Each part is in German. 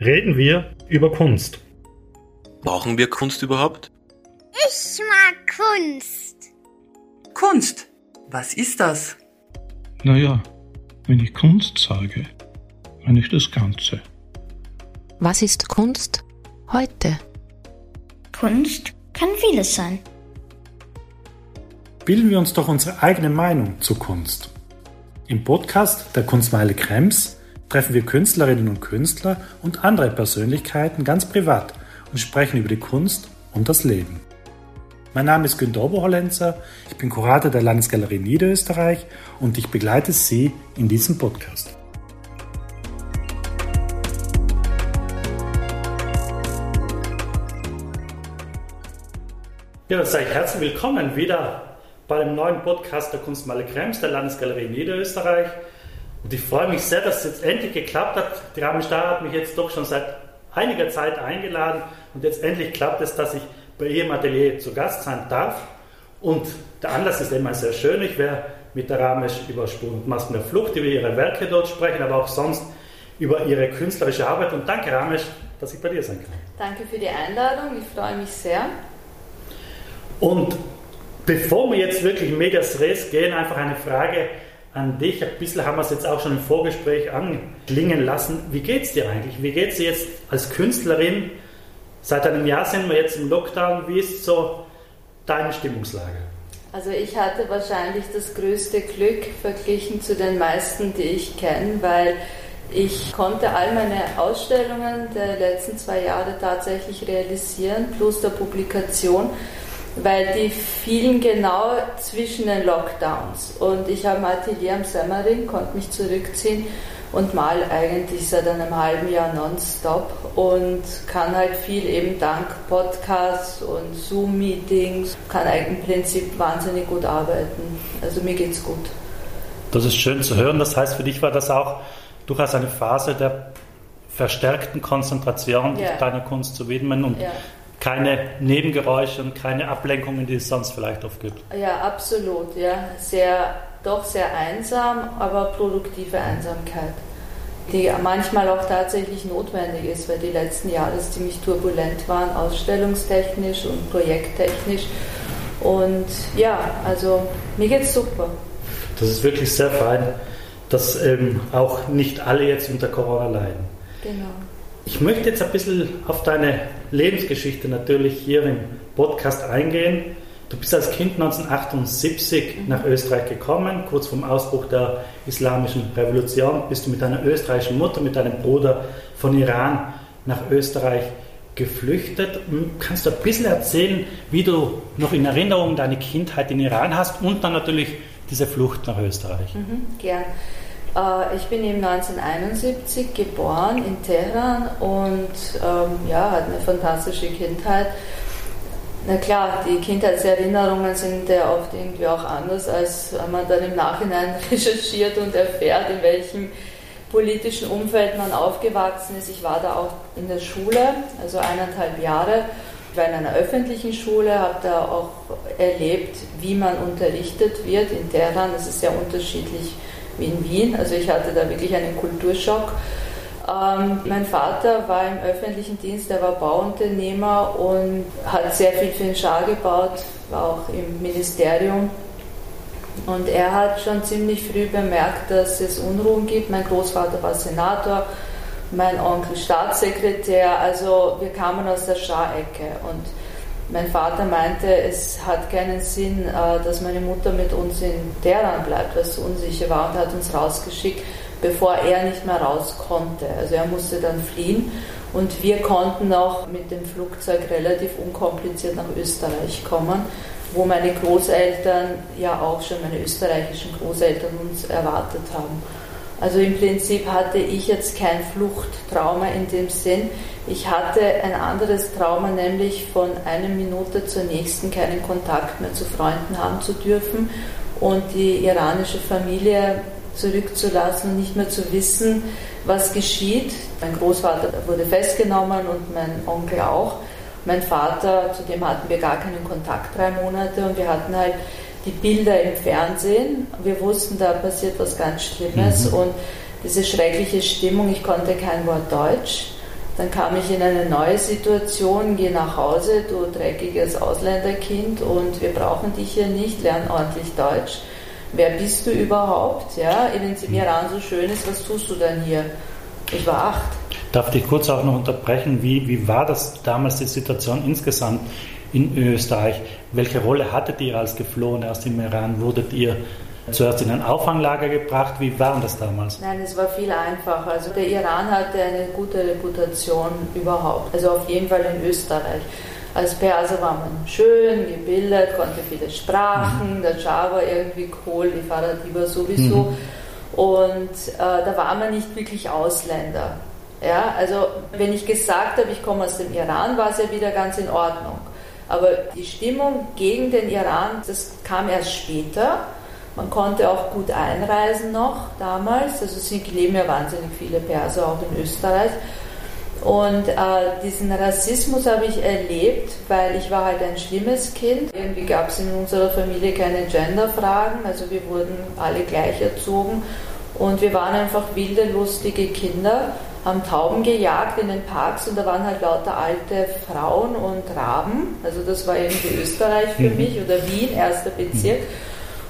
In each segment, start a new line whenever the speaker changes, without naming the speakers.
reden wir über Kunst.
Brauchen wir Kunst überhaupt?
Ich mag Kunst.
Kunst. Was ist das?
Naja, wenn ich Kunst sage, meine ich das Ganze.
Was ist Kunst heute?
Kunst kann vieles sein.
Bilden wir uns doch unsere eigene Meinung zur Kunst. Im Podcast der Kunstmeile Krems treffen wir Künstlerinnen und Künstler und andere Persönlichkeiten ganz privat und sprechen über die Kunst und das Leben. Mein Name ist Günter Oberhollenzer, ich bin Kurator der Landesgalerie Niederösterreich und ich begleite Sie in diesem Podcast. Ja, sage ich herzlich willkommen wieder bei dem neuen Podcast der Kunstmaler Krems der Landesgalerie Niederösterreich. Und ich freue mich sehr, dass es jetzt endlich geklappt hat. Die Rahmen Star hat mich jetzt doch schon seit einiger Zeit eingeladen und jetzt endlich klappt es, dass ich bei ihrem Atelier zu Gast sein darf. Und der Anlass ist immer sehr schön. Ich werde mit der Ramesh über Spuren und Masken der Flucht, über ihre Werke dort sprechen, aber auch sonst über ihre künstlerische Arbeit. Und danke, Ramesh, dass ich bei dir sein kann.
Danke für die Einladung, ich freue mich sehr.
Und bevor wir jetzt wirklich in Medias Res gehen, einfach eine Frage an dich. Ein bisschen haben wir es jetzt auch schon im Vorgespräch anklingen lassen. Wie geht es dir eigentlich? Wie geht es dir jetzt als Künstlerin? Seit einem Jahr sind wir jetzt im Lockdown. Wie ist so deine Stimmungslage?
Also ich hatte wahrscheinlich das größte Glück verglichen zu den meisten, die ich kenne, weil ich konnte all meine Ausstellungen der letzten zwei Jahre tatsächlich realisieren, plus der Publikation weil die fielen genau zwischen den Lockdowns. Und ich habe ein Atelier am Semmering, konnte mich zurückziehen und mal eigentlich seit einem halben Jahr nonstop und kann halt viel eben dank Podcasts und Zoom-Meetings, kann eigentlich im Prinzip wahnsinnig gut arbeiten. Also mir geht's gut.
Das ist schön zu hören. Das heißt, für dich war das auch durchaus eine Phase der verstärkten Konzentration, ja. deiner Kunst zu widmen und ja keine Nebengeräusche und keine Ablenkungen, die es sonst vielleicht oft gibt.
Ja, absolut. Ja. Sehr, doch sehr einsam, aber produktive Einsamkeit, die manchmal auch tatsächlich notwendig ist, weil die letzten Jahre ziemlich turbulent waren, ausstellungstechnisch und projekttechnisch. Und ja, also mir geht's super.
Das ist wirklich sehr fein, dass ähm, auch nicht alle jetzt unter Corona leiden.
Genau.
Ich möchte jetzt ein bisschen auf deine Lebensgeschichte natürlich hier im Podcast eingehen. Du bist als Kind 1978 mhm. nach Österreich gekommen, kurz vom Ausbruch der Islamischen Revolution bist du mit deiner österreichischen Mutter, mit deinem Bruder von Iran nach Österreich geflüchtet. Kannst du ein bisschen erzählen, wie du noch in Erinnerung deine Kindheit in Iran hast und dann natürlich diese Flucht nach Österreich?
Mhm, gern. Ich bin eben 1971 geboren in Teheran und ähm, ja, hatte eine fantastische Kindheit. Na klar, die Kindheitserinnerungen sind ja oft irgendwie auch anders, als man dann im Nachhinein recherchiert und erfährt, in welchem politischen Umfeld man aufgewachsen ist. Ich war da auch in der Schule, also eineinhalb Jahre. Ich war in einer öffentlichen Schule, habe da auch erlebt, wie man unterrichtet wird in Teheran. Das ist sehr unterschiedlich in Wien. Also ich hatte da wirklich einen Kulturschock. Ähm, mein Vater war im öffentlichen Dienst, er war Bauunternehmer und hat sehr viel für den Schah gebaut, war auch im Ministerium. Und er hat schon ziemlich früh bemerkt, dass es Unruhen gibt. Mein Großvater war Senator, mein Onkel Staatssekretär, also wir kamen aus der Schah-Ecke. Und mein Vater meinte, es hat keinen Sinn, äh, dass meine Mutter mit uns in Teheran bleibt, weil es so unsicher war und hat uns rausgeschickt, bevor er nicht mehr raus konnte. Also er musste dann fliehen und wir konnten auch mit dem Flugzeug relativ unkompliziert nach Österreich kommen, wo meine Großeltern ja auch schon, meine österreichischen Großeltern uns erwartet haben. Also im Prinzip hatte ich jetzt kein Fluchttrauma in dem Sinn. Ich hatte ein anderes Trauma, nämlich von einer Minute zur nächsten keinen Kontakt mehr zu Freunden haben zu dürfen und die iranische Familie zurückzulassen und nicht mehr zu wissen, was geschieht. Mein Großvater wurde festgenommen und mein Onkel auch. Mein Vater, zu dem hatten wir gar keinen Kontakt drei Monate und wir hatten halt die Bilder im Fernsehen. Wir wussten, da passiert was ganz Schlimmes mhm. und diese schreckliche Stimmung, ich konnte kein Wort Deutsch. Dann kam ich in eine neue Situation, gehe nach Hause, du dreckiges Ausländerkind und wir brauchen dich hier nicht, lern ordentlich Deutsch. Wer bist du überhaupt? Ja, wenn es im Iran so schön ist, was tust du dann hier? Ich war acht.
Darf ich kurz auch noch unterbrechen? Wie, wie war das damals die Situation insgesamt in Österreich? Welche Rolle hattet ihr als Geflohene aus dem Iran? Wurdet ihr zuerst in ein Auffanglager gebracht. Wie war das damals?
Nein, es war viel einfacher. Also der Iran hatte eine gute Reputation überhaupt. Also auf jeden Fall in Österreich. Als Perser war man schön, gebildet, konnte viele Sprachen, mhm. der Java irgendwie cool, die Faradiba sowieso. Mhm. Und äh, da war man nicht wirklich Ausländer. Ja, also wenn ich gesagt habe, ich komme aus dem Iran, war es ja wieder ganz in Ordnung. Aber die Stimmung gegen den Iran, das kam erst später. Man konnte auch gut einreisen noch damals, also es leben ja wahnsinnig viele Perser auch in Österreich. Und äh, diesen Rassismus habe ich erlebt, weil ich war halt ein schlimmes Kind. Irgendwie gab es in unserer Familie keine Genderfragen, also wir wurden alle gleich erzogen und wir waren einfach wilde, lustige Kinder, haben Tauben gejagt in den Parks und da waren halt lauter alte Frauen und Raben. Also das war irgendwie Österreich für mhm. mich oder Wien, erster Bezirk.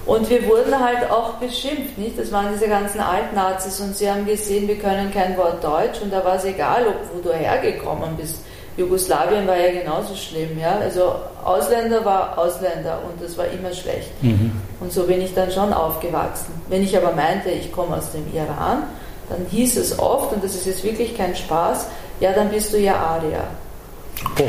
Und wir wurden halt auch beschimpft, nicht? Das waren diese ganzen Altnazis und sie haben gesehen, wir können kein Wort Deutsch und da war es egal, ob wo du hergekommen bist. Jugoslawien war ja genauso schlimm, ja. Also Ausländer war Ausländer und das war immer schlecht. Mhm. Und so bin ich dann schon aufgewachsen. Wenn ich aber meinte, ich komme aus dem Iran, dann hieß es oft, und das ist jetzt wirklich kein Spaß, ja, dann bist du ja Aria. Oh.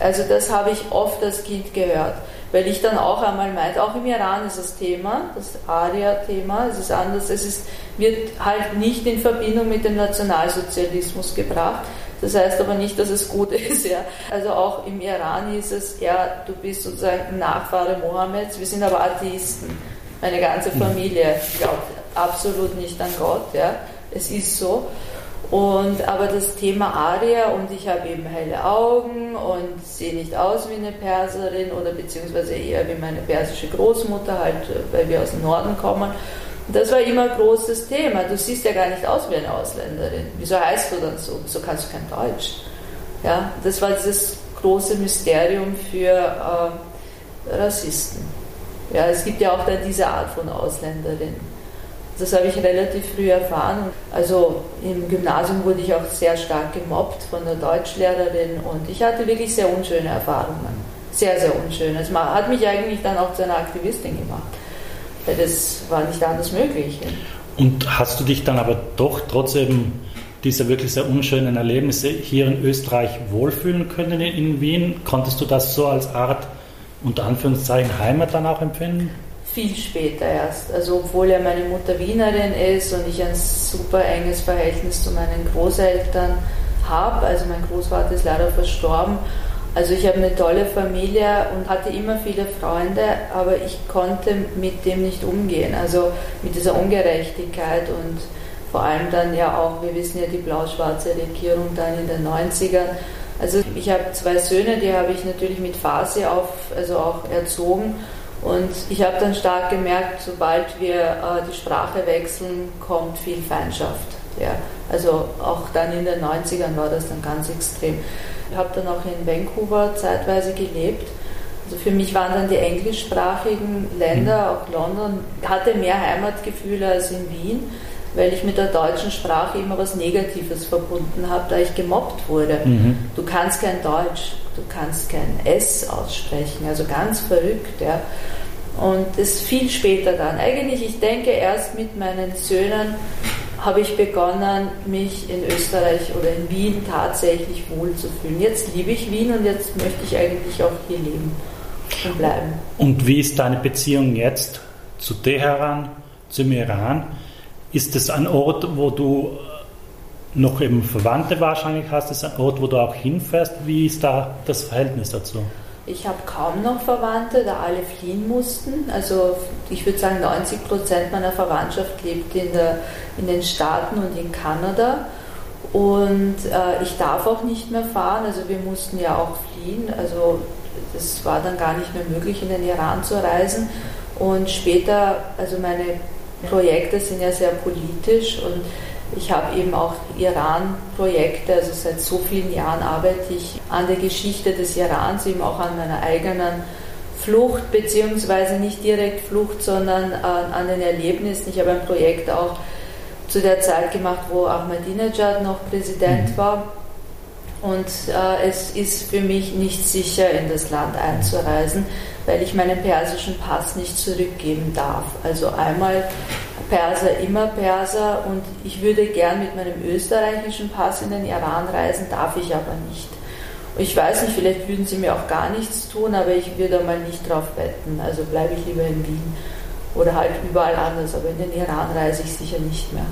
Also das habe ich oft als Kind gehört weil ich dann auch einmal meinte, auch im Iran ist das Thema, das Aria-Thema, es ist anders, es ist, wird halt nicht in Verbindung mit dem Nationalsozialismus gebracht. Das heißt aber nicht, dass es gut ist. Ja. Also auch im Iran hieß es, ja, du bist sozusagen Nachfahre Mohammeds, wir sind aber Atheisten. Meine ganze mhm. Familie glaubt absolut nicht an Gott. Ja. Es ist so. Und, aber das Thema Aria und ich habe eben helle Augen und sehe nicht aus wie eine Perserin oder beziehungsweise eher wie meine persische Großmutter, halt, weil wir aus dem Norden kommen. Das war immer ein großes Thema. Du siehst ja gar nicht aus wie eine Ausländerin. Wieso heißt du dann so? So kannst du kein Deutsch. Ja, das war dieses große Mysterium für äh, Rassisten. Ja, es gibt ja auch dann diese Art von Ausländerin. Das habe ich relativ früh erfahren. Also im Gymnasium wurde ich auch sehr stark gemobbt von der Deutschlehrerin und ich hatte wirklich sehr unschöne Erfahrungen. Sehr, sehr unschöne. Es hat mich eigentlich dann auch zu einer Aktivistin gemacht. Weil das war nicht anders möglich.
Und hast du dich dann aber doch trotzdem dieser wirklich sehr unschönen Erlebnisse hier in Österreich wohlfühlen können in Wien? Konntest du das so als Art, unter Anführungszeichen, Heimat dann auch empfinden?
Viel später erst. Also obwohl ja meine Mutter Wienerin ist und ich ein super enges Verhältnis zu meinen Großeltern habe. Also mein Großvater ist leider verstorben. Also ich habe eine tolle Familie und hatte immer viele Freunde, aber ich konnte mit dem nicht umgehen. Also mit dieser Ungerechtigkeit und vor allem dann ja auch, wir wissen ja die blau-schwarze Regierung dann in den 90ern. Also ich habe zwei Söhne, die habe ich natürlich mit Phase auf, also auch erzogen und ich habe dann stark gemerkt, sobald wir äh, die Sprache wechseln, kommt viel Feindschaft. Ja. Also auch dann in den 90ern war das dann ganz extrem. Ich habe dann auch in Vancouver zeitweise gelebt. Also für mich waren dann die englischsprachigen Länder, auch London, hatte mehr Heimatgefühle als in Wien, weil ich mit der deutschen Sprache immer was Negatives verbunden habe, da ich gemobbt wurde. Mhm. Du kannst kein Deutsch, du kannst kein S aussprechen, also ganz verrückt. Ja. Und das viel später dann. Eigentlich, ich denke, erst mit meinen Söhnen habe ich begonnen, mich in Österreich oder in Wien tatsächlich wohlzufühlen. Jetzt liebe ich Wien und jetzt möchte ich eigentlich auch hier leben und bleiben.
Und wie ist deine Beziehung jetzt zu Teheran, zum Iran? Ist es ein Ort, wo du noch eben Verwandte wahrscheinlich hast? Ist es ein Ort, wo du auch hinfährst? Wie ist da das Verhältnis dazu?
Ich habe kaum noch Verwandte, da alle fliehen mussten. Also ich würde sagen, 90 Prozent meiner Verwandtschaft lebt in, der, in den Staaten und in Kanada. Und äh, ich darf auch nicht mehr fahren. Also wir mussten ja auch fliehen. Also es war dann gar nicht mehr möglich, in den Iran zu reisen. Und später, also meine Projekte sind ja sehr politisch und Ich habe eben auch Iran-Projekte, also seit so vielen Jahren arbeite ich an der Geschichte des Irans, eben auch an meiner eigenen Flucht, beziehungsweise nicht direkt Flucht, sondern an, den Erlebnissen. Ich habe ein Projekt auch zu der Zeit gemacht, wo Ahmadinejad noch Präsident mhm. war. Und äh, es ist für mich nicht sicher, in das Land einzureisen, weil ich meinen persischen Pass nicht zurückgeben darf. Also einmal Perser, immer Perser und ich würde gern mit meinem österreichischen Pass in den Iran reisen, darf ich aber nicht. Ich weiß nicht, vielleicht würden sie mir auch gar nichts tun, aber ich würde mal nicht drauf wetten. Also bleibe ich lieber in Wien oder halt überall anders, aber in den Iran reise ich sicher nicht mehr.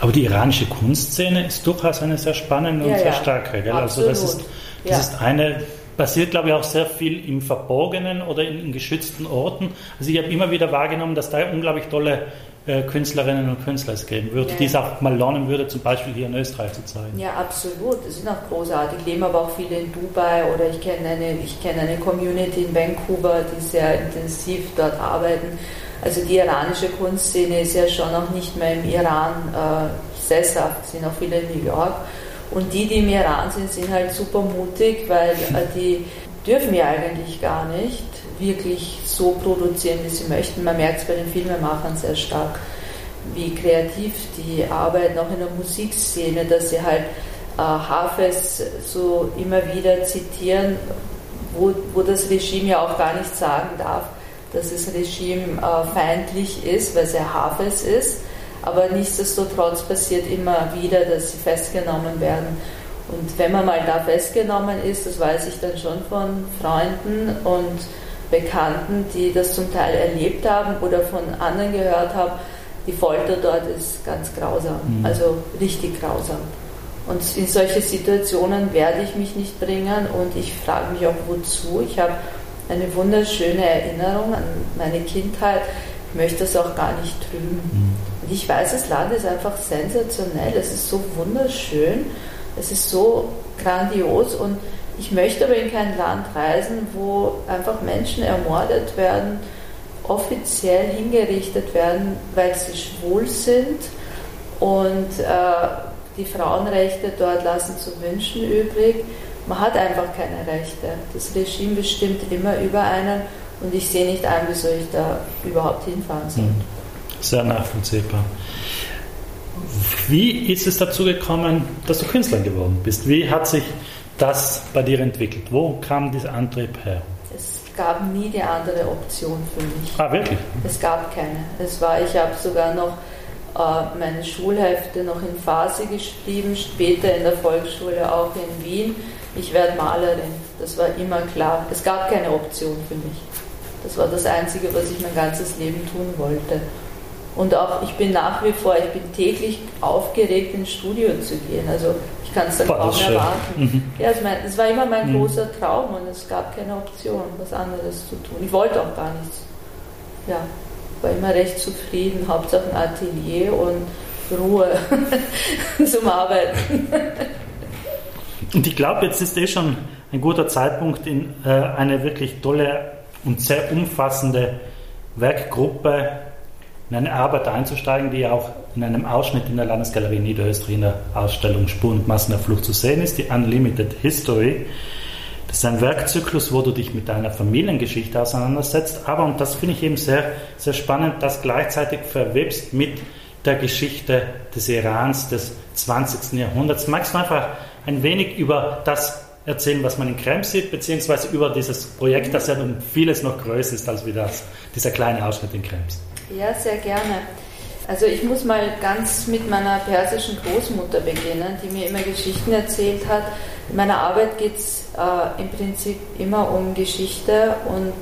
Aber die iranische Kunstszene ist durchaus eine sehr spannende und ja, sehr ja. starke. Gell? Also das ist, das ja. ist eine passiert, glaube ich, auch sehr viel im Verborgenen oder in, in geschützten Orten. Also ich habe immer wieder wahrgenommen, dass da unglaublich tolle äh, Künstlerinnen und Künstler es geben würde, ja. die es auch mal lernen würde, zum Beispiel hier in Österreich zu zeigen.
Ja, absolut. Das sind auch großartig. Leben aber auch viele in Dubai oder ich kenne eine, ich kenne eine Community in Vancouver, die sehr intensiv dort arbeiten. Also die iranische Kunstszene ist ja schon noch nicht mehr im Iran äh, sesshaft, sind auch viele in New York. Und die, die im Iran sind, sind halt super mutig, weil äh, die dürfen ja eigentlich gar nicht wirklich so produzieren, wie sie möchten. Man merkt es bei den Filmemachern sehr stark, wie kreativ die arbeiten, auch in der Musikszene, dass sie halt äh, Hafez so immer wieder zitieren, wo, wo das Regime ja auch gar nicht sagen darf, dass das Regime äh, feindlich ist, weil es ja Hafez ist. Aber nichtsdestotrotz passiert immer wieder, dass sie festgenommen werden. Und wenn man mal da festgenommen ist, das weiß ich dann schon von Freunden und Bekannten, die das zum Teil erlebt haben oder von anderen gehört haben, die Folter dort ist ganz grausam, mhm. also richtig grausam. Und in solche Situationen werde ich mich nicht bringen und ich frage mich auch wozu. Ich habe eine wunderschöne Erinnerung an meine Kindheit. Ich möchte das auch gar nicht trüben. Mhm. Ich weiß, das Land ist einfach sensationell. Es ist so wunderschön. Es ist so grandios und ich möchte aber in kein Land reisen, wo einfach Menschen ermordet werden, offiziell hingerichtet werden, weil sie schwul sind und äh, die Frauenrechte dort lassen zu wünschen übrig. Man hat einfach keine Rechte. Das Regime bestimmt immer über einen und ich sehe nicht ein, wieso ich da überhaupt hinfahren soll.
Sehr nachvollziehbar. Wie ist es dazu gekommen, dass du Künstler geworden bist? Wie hat sich das bei dir entwickelt? Wo kam dieser Antrieb her?
Es gab nie die andere Option für mich.
Ah, wirklich?
Es gab keine. Es war, ich habe sogar noch äh, meine Schulhefte noch in Phase geschrieben, später in der Volksschule auch in Wien. Ich werde Malerin. Das war immer klar. Es gab keine Option für mich. Das war das Einzige, was ich mein ganzes Leben tun wollte. Und auch ich bin nach wie vor, ich bin täglich aufgeregt ins Studio zu gehen. Also kann es dann kaum erwarten. Mhm. Ja, es, mein, es, war immer mein mhm. großer Traum und es gab keine Option, was anderes zu tun. Ich wollte auch gar nichts. Ja, war immer recht zufrieden, Hauptsache ein Atelier und Ruhe zum Arbeiten.
und ich glaube, jetzt ist eh schon ein guter Zeitpunkt, in äh, eine wirklich tolle und sehr umfassende Werkgruppe in eine Arbeit einzusteigen, die auch in einem Ausschnitt in der Landesgalerie Niederösterreich in der Ausstellung Spuren und Massen der Flucht zu sehen ist, die Unlimited History. Das ist ein Werkzyklus, wo du dich mit deiner Familiengeschichte auseinandersetzt, aber, und das finde ich eben sehr, sehr spannend, das gleichzeitig verwebst mit der Geschichte des Irans des 20. Jahrhunderts. Magst du einfach ein wenig über das erzählen, was man in Krems sieht, beziehungsweise über dieses Projekt, das ja um vieles noch größer ist als wie das, dieser kleine Ausschnitt in Krems?
Ja, sehr gerne. Also ich muss mal ganz mit meiner persischen Großmutter beginnen, die mir immer Geschichten erzählt hat. In meiner Arbeit geht es äh, im Prinzip immer um Geschichte und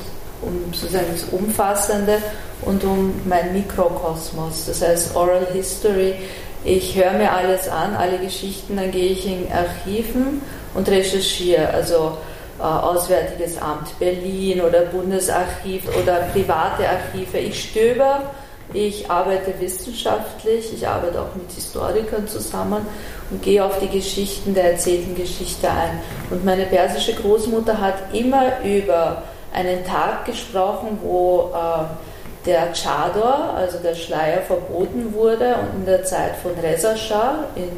um sozusagen das Umfassende und um mein Mikrokosmos, das heißt Oral History. Ich höre mir alles an, alle Geschichten, dann gehe ich in Archiven und recherchiere. Also Auswärtiges Amt Berlin oder Bundesarchiv oder private Archive. Ich stöber, ich arbeite wissenschaftlich, ich arbeite auch mit Historikern zusammen und gehe auf die Geschichten der erzählten Geschichte ein. Und meine persische Großmutter hat immer über einen Tag gesprochen, wo äh, der Chador, also der Schleier, verboten wurde und in der Zeit von Reza Shah in,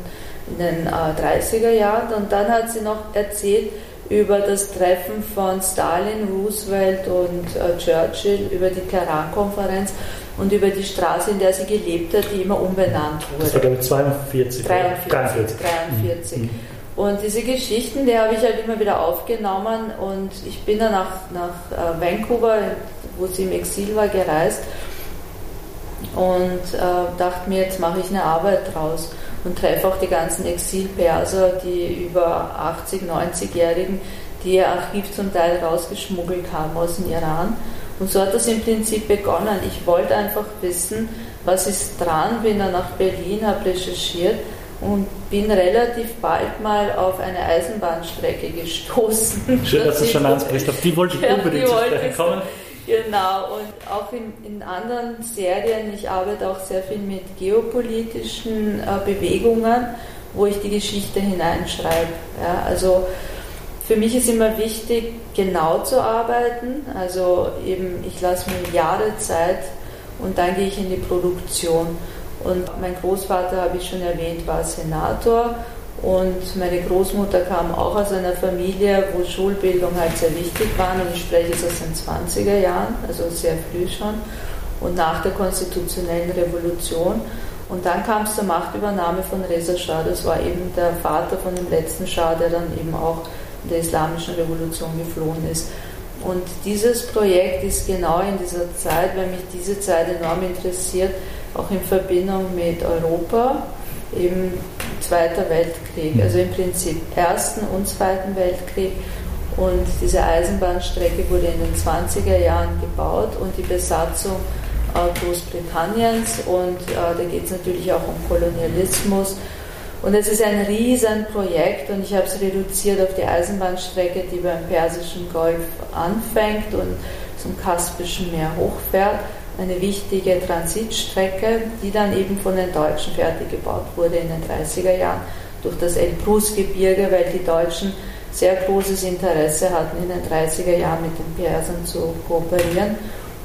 in den äh, 30er Jahren. Und dann hat sie noch erzählt über das Treffen von Stalin, Roosevelt und äh, Churchill, über die Teheran-Konferenz und über die Straße, in der sie gelebt hat, die immer umbenannt wurde.
Das war glaube ich 42.
43. 43. 43. Mhm. Und diese Geschichten, die habe ich halt immer wieder aufgenommen und ich bin dann nach, nach äh, Vancouver, wo sie im Exil war, gereist und äh, dachte mir, jetzt mache ich eine Arbeit draus und treffe auch die ganzen Exilperser, die über 80, 90-Jährigen, die ihr Archiv zum Teil rausgeschmuggelt haben aus dem Iran. Und so hat das im Prinzip begonnen. Ich wollte einfach wissen, was ist dran, bin dann nach Berlin, habe recherchiert und bin relativ bald mal auf eine Eisenbahnstrecke gestoßen.
Schön, dass du schon ansprichst. Auf die wollte ich unbedingt zu sprechen kommen.
Genau, und auch in, in, anderen Serien, ich arbeite auch sehr viel mit geopolitischen äh, Bewegungen, wo ich die Geschichte hineinschreibe. Ja, also für mich ist immer wichtig, genau zu arbeiten. Also eben, ich lasse mir Jahre Zeit und dann gehe ich in die Produktion. Und mein Großvater, habe ich schon erwähnt, war Senator und meine Großmutter kam auch aus einer Familie, wo Schulbildung halt sehr wichtig war. Und ich spreche jetzt aus den 20er Jahren, also sehr früh schon. Und nach der konstitutionellen Revolution. Und dann kam es zur Machtübernahme von Reza Shah. Das war eben der Vater von dem letzten Schah, der dann eben auch in der islamischen Revolution geflohen ist. Und dieses Projekt ist genau in dieser Zeit, weil mich diese Zeit enorm interessiert, auch in Verbindung mit Europa, eben Zweiter Weltkrieg, also im Prinzip Ersten und Zweiten Weltkrieg. Und diese Eisenbahnstrecke wurde in den 20er Jahren gebaut und die Besatzung äh, Großbritanniens und äh, da geht es natürlich auch um Kolonialismus. Und es ist ein Riesenprojekt und ich habe es reduziert auf die Eisenbahnstrecke, die beim Persischen Golf anfängt und zum Kaspischen Meer hochfährt eine wichtige Transitstrecke, die dann eben von den Deutschen fertig gebaut wurde in den 30er Jahren durch das Elbrus-Gebirge, weil die Deutschen sehr großes Interesse hatten, in den 30er Jahren mit den Persern zu kooperieren.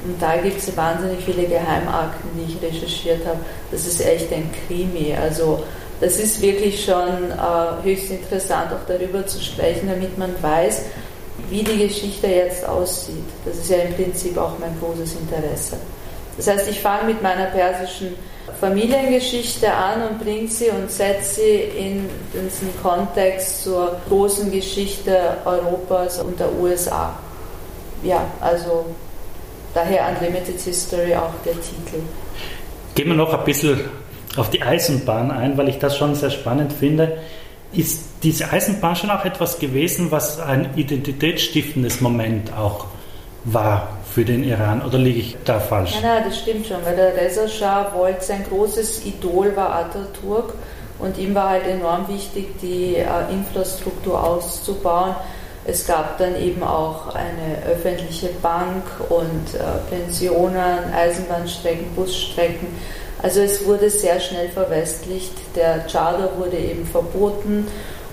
Und da gibt es wahnsinnig viele Geheimakten, die ich recherchiert habe. Das ist echt ein Krimi. Also das ist wirklich schon äh, höchst interessant, auch darüber zu sprechen, damit man weiß, wie die Geschichte jetzt aussieht. Das ist ja im Prinzip auch mein großes Interesse. Das heißt, ich fange mit meiner persischen Familiengeschichte an und bringe sie und setze sie in diesen Kontext zur großen Geschichte Europas und der USA. Ja, also daher Unlimited History auch der Titel.
Gehen wir noch ein bisschen auf die Eisenbahn ein, weil ich das schon sehr spannend finde. Ist diese Eisenbahn schon auch etwas gewesen, was ein identitätsstiftendes Moment auch war für den Iran oder liege ich da falsch?
Nein, nein, das stimmt schon, weil der Reza Shah wollte, sein großes Idol war Atatürk und ihm war halt enorm wichtig, die äh, Infrastruktur auszubauen. Es gab dann eben auch eine öffentliche Bank und äh, Pensionen, Eisenbahnstrecken, Busstrecken. Also es wurde sehr schnell verwestlicht. Der Charter wurde eben verboten.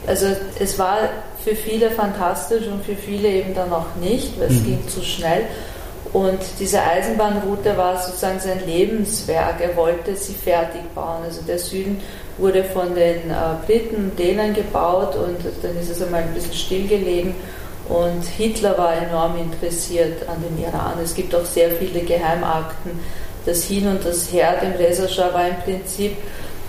Also es war für viele fantastisch und für viele eben dann auch nicht, weil es mhm. ging zu schnell. Und diese Eisenbahnroute war sozusagen sein Lebenswerk. Er wollte sie fertig bauen. Also der Süden wurde von den äh, Briten und Dänern gebaut und dann ist es einmal ein bisschen stillgelegen. Und Hitler war enorm interessiert an dem Iran. Es gibt auch sehr viele Geheimakten. Das Hin und das Her dem Reza Shah war im Prinzip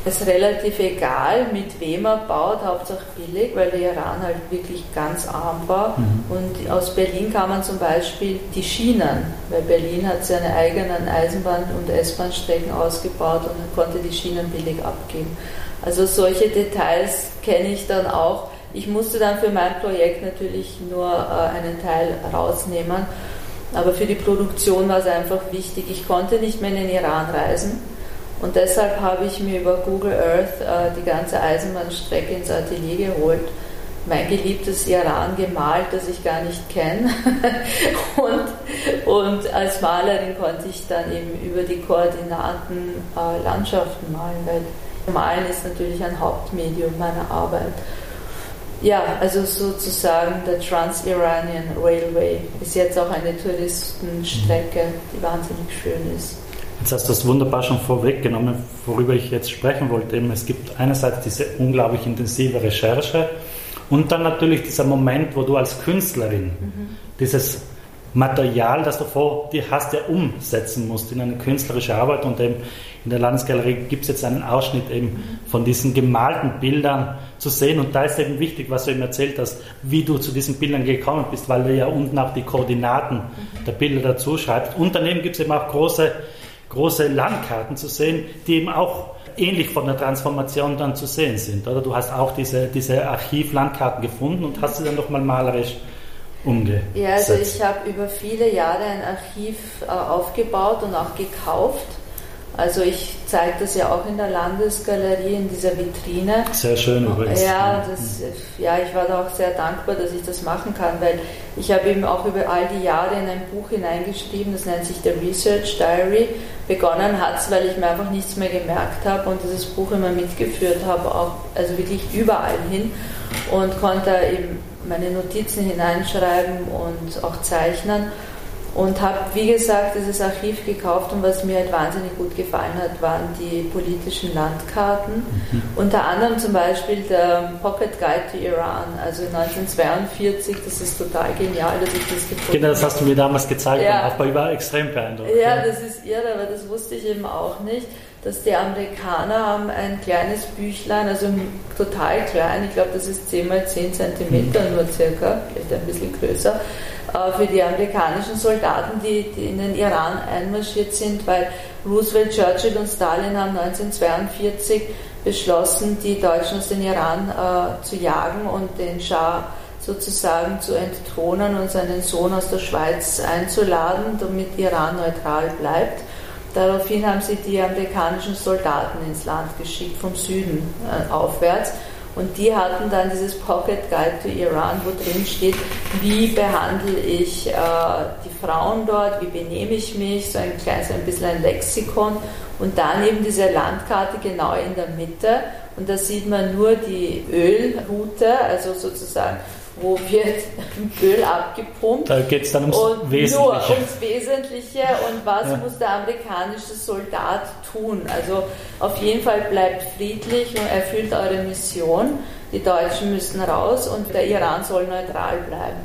ist relativ egal, mit wem er baut, Hauptsache billig, weil der Iran halt wirklich ganz arm war. Mhm. Und aus Berlin kann man zum Beispiel die Schienen, weil Berlin hat seine eigenen Eisenbahn- und S-Bahn-Strecken ausgebaut und konnte die Schienen billig abgeben. Also solche Details kenne ich dann auch. Ich musste dann für mein Projekt natürlich nur äh, einen Teil rausnehmen, aber für die Produktion war es einfach wichtig. Ich konnte nicht mehr in den Iran reisen und deshalb habe ich mir über Google Earth äh, die ganze Eisenbahnstrecke ins Atelier geholt, mein geliebtes Iran gemalt, das ich gar nicht kenne. und, und als Malerin konnte ich dann eben über die Koordinaten äh, Landschaften malen, weil Malen ist natürlich ein Hauptmedium meiner Arbeit. Ja, also sozusagen der Trans-Iranian Railway ist jetzt auch eine Touristenstrecke, die wahnsinnig schön ist.
Jetzt hast du das wunderbar schon vorweggenommen, worüber ich jetzt sprechen wollte. Es gibt einerseits diese unglaublich intensive Recherche und dann natürlich dieser Moment, wo du als Künstlerin mhm. dieses Material, das du vor dir hast, ja umsetzen musst in eine künstlerische Arbeit. Und eben in der Landesgalerie gibt es jetzt einen Ausschnitt eben von diesen gemalten Bildern zu sehen. Und da ist eben wichtig, was du eben erzählt hast, wie du zu diesen Bildern gekommen bist, weil du ja unten auch die Koordinaten der Bilder dazu schreibst. Und daneben gibt es eben auch große, große Landkarten zu sehen, die eben auch ähnlich von der Transformation dann zu sehen sind. Oder du hast auch diese, diese Archivlandkarten gefunden und hast sie dann nochmal malerisch umgesetzt.
Ja, also ich habe über viele Jahre ein Archiv äh, aufgebaut und auch gekauft. Also ich zeige das ja auch in der Landesgalerie in dieser Vitrine.
Sehr schön übrigens.
Ja, das, ja, ich war da auch sehr dankbar, dass ich das machen kann, weil ich habe eben auch über all die Jahre in ein Buch hineingeschrieben, das nennt sich The Research Diary. Begonnen hat weil ich mir einfach nichts mehr gemerkt habe und dieses Buch immer mitgeführt habe, auch also wirklich überall hin und konnte eben meine Notizen hineinschreiben und auch zeichnen. Und habe, wie gesagt, dieses Archiv gekauft und was mir halt wahnsinnig gut gefallen hat, waren die politischen Landkarten. Mhm. Unter anderem zum Beispiel der Pocket Guide to Iran, also 1942, das ist total genial, dass ich das gefunden habe.
Genau, das hast du mir damals gezeigt
ja.
und ich war extrem beeindruckt.
Ja, ja, das ist irre, aber das wusste ich eben auch nicht dass die Amerikaner haben ein kleines Büchlein, also total klein, ich glaube, das ist 10 mal 10 cm nur circa, vielleicht ein bisschen größer, äh, für die amerikanischen Soldaten, die, die, in den Iran einmarschiert sind, weil Roosevelt, Churchill und Stalin haben 1942 beschlossen, die Deutschen aus dem Iran äh, zu jagen und den Schah sozusagen zu entthronen und seinen Sohn aus der Schweiz einzuladen, damit Iran neutral bleibt. Daraufhin haben sie die amerikanischen Soldaten ins Land geschickt, vom Süden äh, aufwärts. Und die hatten dann dieses Pocket Guide to Iran, wo drin steht, wie behandle ich äh, die Frauen dort, wie benehme ich mich, so ein kleines, ein bisschen ein Lexikon. Und dann eben diese Landkarte genau in der Mitte. Und da sieht man nur die Ölroute, also sozusagen wo wird Öl abgepumpt.
Da geht es dann ums
und
Wesentliche.
Nur ums Wesentliche und was ja. muss der amerikanische Soldat tun. Also auf jeden Fall bleibt friedlich und erfüllt eure Mission. Die Deutschen müssen raus und der Iran soll neutral bleiben.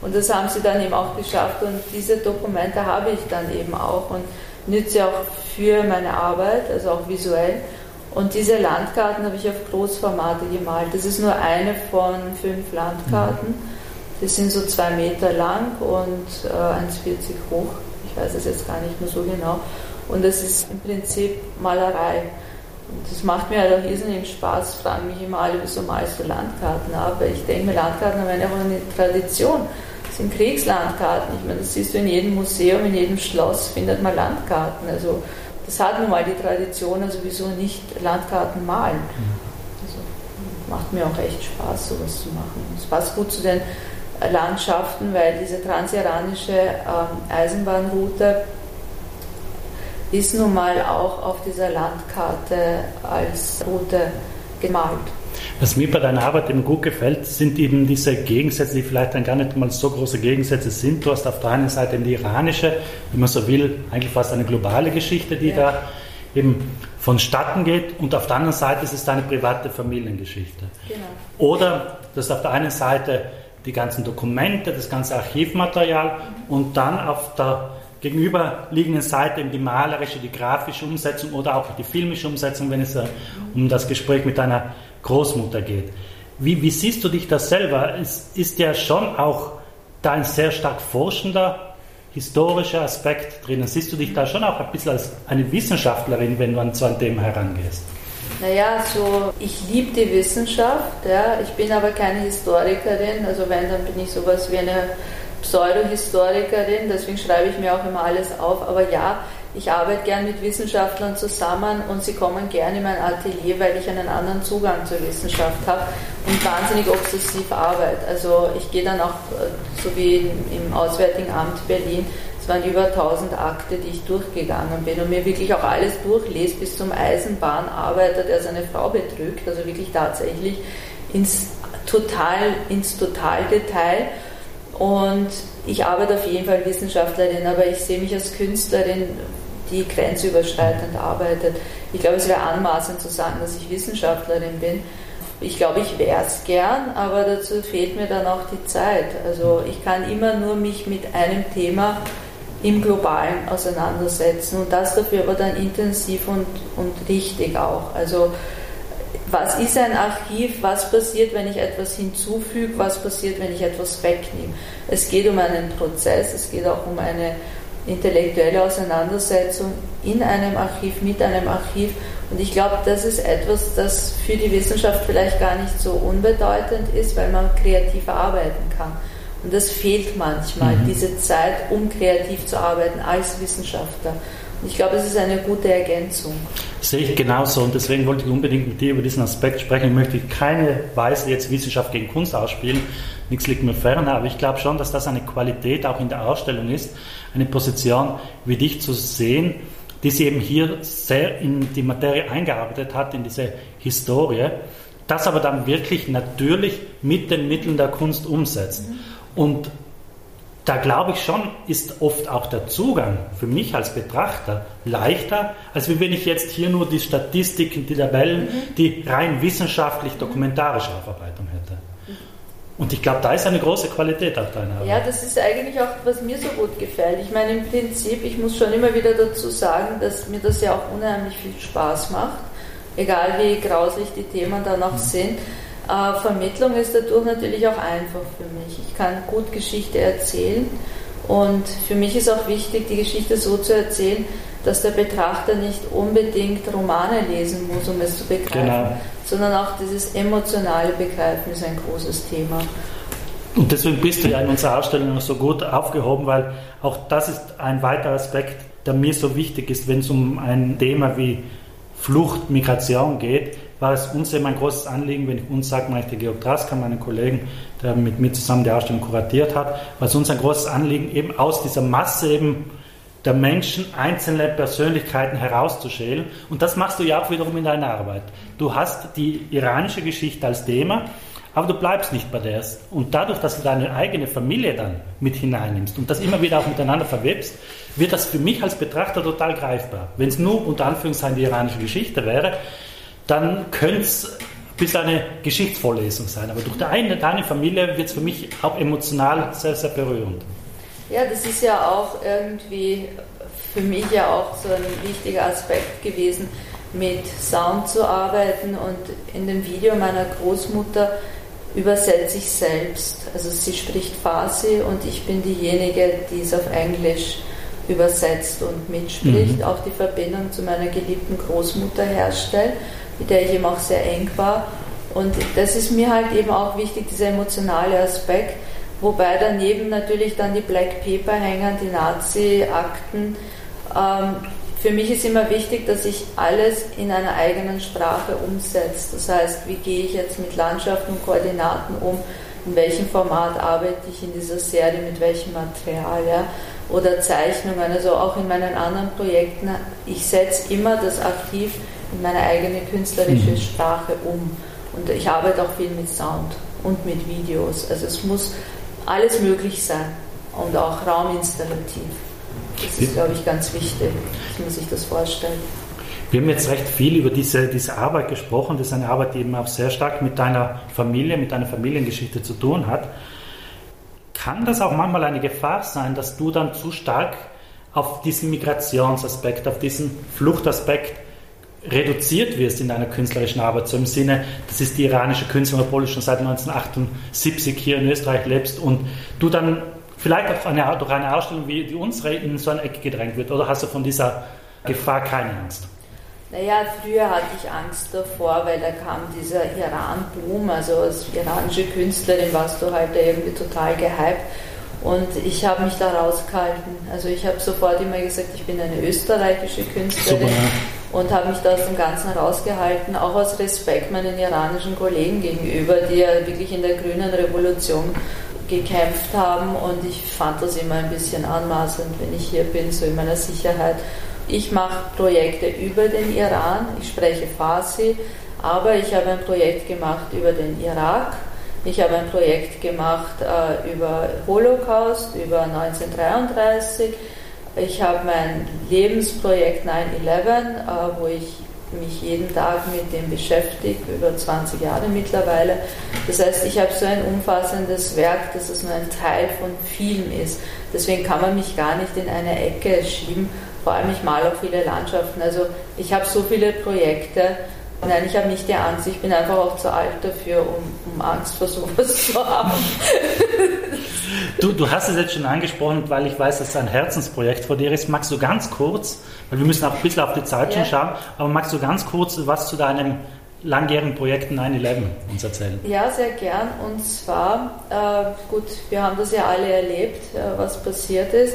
Und das haben sie dann eben auch geschafft und diese Dokumente habe ich dann eben auch und nütze auch für meine Arbeit, also auch visuell. Und diese Landkarten habe ich auf Großformate gemalt. Das ist nur eine von fünf Landkarten. Die sind so zwei Meter lang und äh, 1,40 hoch. Ich weiß es jetzt gar nicht mehr so genau. Und das ist im Prinzip Malerei. Und das macht mir halt auch irrsinnig Spaß. Fragen mich immer alle, wieso malst du Landkarten ab? Ich denke mir, Landkarten haben einfach eine Tradition. Das sind Kriegslandkarten. Ich meine, das siehst du in jedem Museum, in jedem Schloss findet man Landkarten. Also das hat nun mal die Tradition, also wieso nicht Landkarten malen? Also macht mir auch echt Spaß, sowas zu machen. Es passt gut zu den Landschaften, weil diese transiranische ähm, Eisenbahnroute ist nun mal auch auf dieser Landkarte als Route gemalt.
Was mir bei deiner Arbeit eben gut gefällt, sind eben diese Gegensätze, die vielleicht dann gar nicht mal so große Gegensätze sind. Du hast auf der einen Seite die iranische, wenn man so will, eigentlich fast eine globale Geschichte, die ja. da eben vonstatten geht und auf der anderen Seite ist es deine private Familiengeschichte. Genau. Oder das auf der einen Seite die ganzen Dokumente, das ganze Archivmaterial mhm. und dann auf der gegenüberliegenden Seite eben die malerische, die grafische Umsetzung oder auch die filmische Umsetzung, wenn es um das Gespräch mit deiner Großmutter geht. Wie, wie siehst du dich das selber? Es ist ja schon auch da ein sehr stark forschender historischer Aspekt drin. Siehst du dich da schon auch ein bisschen als eine Wissenschaftlerin, wenn du an so ein Thema herangehst?
Naja, so ich liebe die Wissenschaft, ja. ich bin aber keine Historikerin, also wenn, dann bin ich sowas wie eine Pseudohistorikerin, deswegen schreibe ich mir auch immer alles auf, aber ja, ich arbeite gern mit Wissenschaftlern zusammen und sie kommen gern in mein Atelier, weil ich einen anderen Zugang zur Wissenschaft habe und wahnsinnig obsessiv arbeite. Also ich gehe dann auch, äh, so wie im Auswärtigen Amt Berlin, es waren über 1000 Akte, die ich durchgegangen bin und mir wirklich auch alles durchlese bis zum Eisenbahnarbeiter, der seine Frau betrügt, also wirklich tatsächlich ins total ins Totaldetail. Und ich arbeite auf jeden Fall Wissenschaftlerin, aber ich sehe mich als Künstlerin, die grenzüberschreitend arbeitet. Ich glaube, es wäre anmaßend zu sagen, dass ich Wissenschaftlerin bin. Ich glaube, ich wäre es gern, aber dazu fehlt mir dann auch die Zeit. Also ich kann immer nur mich mit einem Thema im Globalen auseinandersetzen und das dafür aber dann intensiv und, und richtig auch. Also was ist ein Archiv, was passiert, wenn ich etwas hinzufüge, was passiert, wenn ich etwas wegnehme. Es geht um einen Prozess, es geht auch um eine intellektuelle Auseinandersetzung in einem Archiv, mit einem Archiv. Und ich glaube, das ist etwas, das für die Wissenschaft vielleicht gar nicht so unbedeutend ist, weil man kreativ arbeiten kann. Und das fehlt manchmal, mhm. diese Zeit, um kreativ zu arbeiten als Wissenschaftler. Ich glaube, es ist eine gute Ergänzung.
Sehe ich genauso und deswegen wollte ich unbedingt mit dir über diesen Aspekt sprechen. Ich möchte keine Weise jetzt Wissenschaft gegen Kunst ausspielen, nichts liegt mir ferner, aber ich glaube schon, dass das eine Qualität auch in der Ausstellung ist, eine Position wie dich zu sehen, die sie eben hier sehr in die Materie eingearbeitet hat, in diese Historie, das aber dann wirklich natürlich mit den Mitteln der Kunst umsetzt. Mhm. Und da glaube ich schon, ist oft auch der Zugang für mich als Betrachter leichter, als wenn ich jetzt hier nur die Statistiken, die Tabellen, mhm. die rein wissenschaftlich dokumentarische Aufarbeitung hätte. Und ich glaube, da ist eine große Qualität auf deiner Arbeit.
Ja, das ist eigentlich auch, was mir so gut gefällt. Ich meine, im Prinzip, ich muss schon immer wieder dazu sagen, dass mir das ja auch unheimlich viel Spaß macht, egal wie grauslich die Themen dann auch mhm. sind. Äh, Vermittlung ist dadurch natürlich auch einfach für mich. Ich kann gut Geschichte erzählen und für mich ist auch wichtig, die Geschichte so zu erzählen, dass der Betrachter nicht unbedingt Romane lesen muss, um es zu begreifen, genau. sondern auch dieses emotionale Begreifen ist ein großes Thema.
Und deswegen bist du ja in unserer Ausstellung noch so gut aufgehoben, weil auch das ist ein weiterer Aspekt, der mir so wichtig ist, wenn es um ein Thema wie Flucht, Migration geht, war es uns eben ein großes Anliegen, wenn ich uns sage, meine ich der Georg Draska, meinen Kollegen, der mit mir zusammen die Ausstellung kuratiert hat, war es uns ein großes Anliegen, eben aus dieser Masse eben der Menschen einzelne Persönlichkeiten herauszuschälen. Und das machst du ja auch wiederum in deiner Arbeit. Du hast die iranische Geschichte als Thema, aber du bleibst nicht bei der. Und dadurch, dass du deine eigene Familie dann mit hineinnimmst und das immer wieder auch miteinander verwebst, wird das für mich als Betrachter total greifbar. Wenn es nur unter Anführungszeichen die iranische Geschichte wäre, dann könnte es bis eine Geschichtsvorlesung sein. Aber durch deine, deine Familie wird es für mich auch emotional sehr, sehr berührend.
Ja, das ist ja auch irgendwie für mich ja auch so ein wichtiger Aspekt gewesen, mit Sound zu arbeiten. Und in dem Video meiner Großmutter übersetze ich selbst. Also sie spricht Farsi und ich bin diejenige, die es auf Englisch übersetzt und mitspricht, mhm. auch die Verbindung zu meiner geliebten Großmutter herstellt, mit der ich eben auch sehr eng war. Und das ist mir halt eben auch wichtig, dieser emotionale Aspekt, wobei daneben natürlich dann die Black Paper hängen, die Nazi-Akten. Ähm, für mich ist immer wichtig, dass ich alles in einer eigenen Sprache umsetze. Das heißt, wie gehe ich jetzt mit Landschaften und Koordinaten um? In welchem Format arbeite ich in dieser Serie, mit welchem Material? Ja? Oder Zeichnungen, also auch in meinen anderen Projekten. Ich setze immer das Archiv in meine eigene künstlerische mhm. Sprache um. Und ich arbeite auch viel mit Sound und mit Videos. Also es muss alles möglich sein und auch rauminstallativ. Das ist, glaube ich, ganz wichtig, dass man sich das vorstellt.
Wir haben jetzt recht viel über diese, diese Arbeit gesprochen. Das ist eine Arbeit, die eben auch sehr stark mit deiner Familie, mit deiner Familiengeschichte zu tun hat. Kann das auch manchmal eine Gefahr sein, dass du dann zu stark auf diesen Migrationsaspekt, auf diesen Fluchtaspekt reduziert wirst in deiner künstlerischen Arbeit, so im Sinne, das ist die iranische Künstlerin, obwohl du schon seit 1978 hier in Österreich lebst und du dann vielleicht auch eine, durch eine Ausstellung wie die unsere in so eine Ecke gedrängt wird oder hast du von dieser Gefahr keine Angst?
Naja, früher hatte ich Angst davor, weil da kam dieser Iran-Boom, also als iranische Künstlerin warst du halt irgendwie total gehypt und ich habe mich da rausgehalten. Also ich habe sofort immer gesagt, ich bin eine österreichische Künstlerin. Super, ja und habe mich da aus dem Ganzen rausgehalten, auch aus Respekt meinen iranischen Kollegen gegenüber, die ja wirklich in der grünen Revolution gekämpft haben und ich fand das immer ein bisschen anmaßend, wenn ich hier bin, so in meiner Sicherheit. Ich mache Projekte über den Iran, ich spreche Farsi, aber ich habe ein Projekt gemacht über den Irak. Ich habe ein Projekt gemacht äh, über Holocaust, über 1933. Ich habe mein Lebensprojekt 9-11, äh, wo ich mich jeden Tag mit dem beschäftige, über 20 Jahre mittlerweile. Das heißt, ich habe so ein umfassendes Werk, dass es nur ein Teil von vielen ist. Deswegen kann man mich gar nicht in eine Ecke schieben. Vor allem, ich male auch viele Landschaften. Also ich habe so viele Projekte. Nein, ich habe nicht die Angst. Ich bin einfach auch zu alt dafür, um, um Angst vor sowas zu haben.
Du, du hast es jetzt schon angesprochen, weil ich weiß, dass es ein Herzensprojekt von dir ist. Magst du ganz kurz, weil wir müssen auch ein bisschen auf die Zeit schon schauen, aber magst du ganz kurz was zu deinem langjährigen Projekt 9-11 uns erzählen?
Ja, sehr gern. Und zwar, äh, gut, wir haben das ja alle erlebt, äh, was passiert ist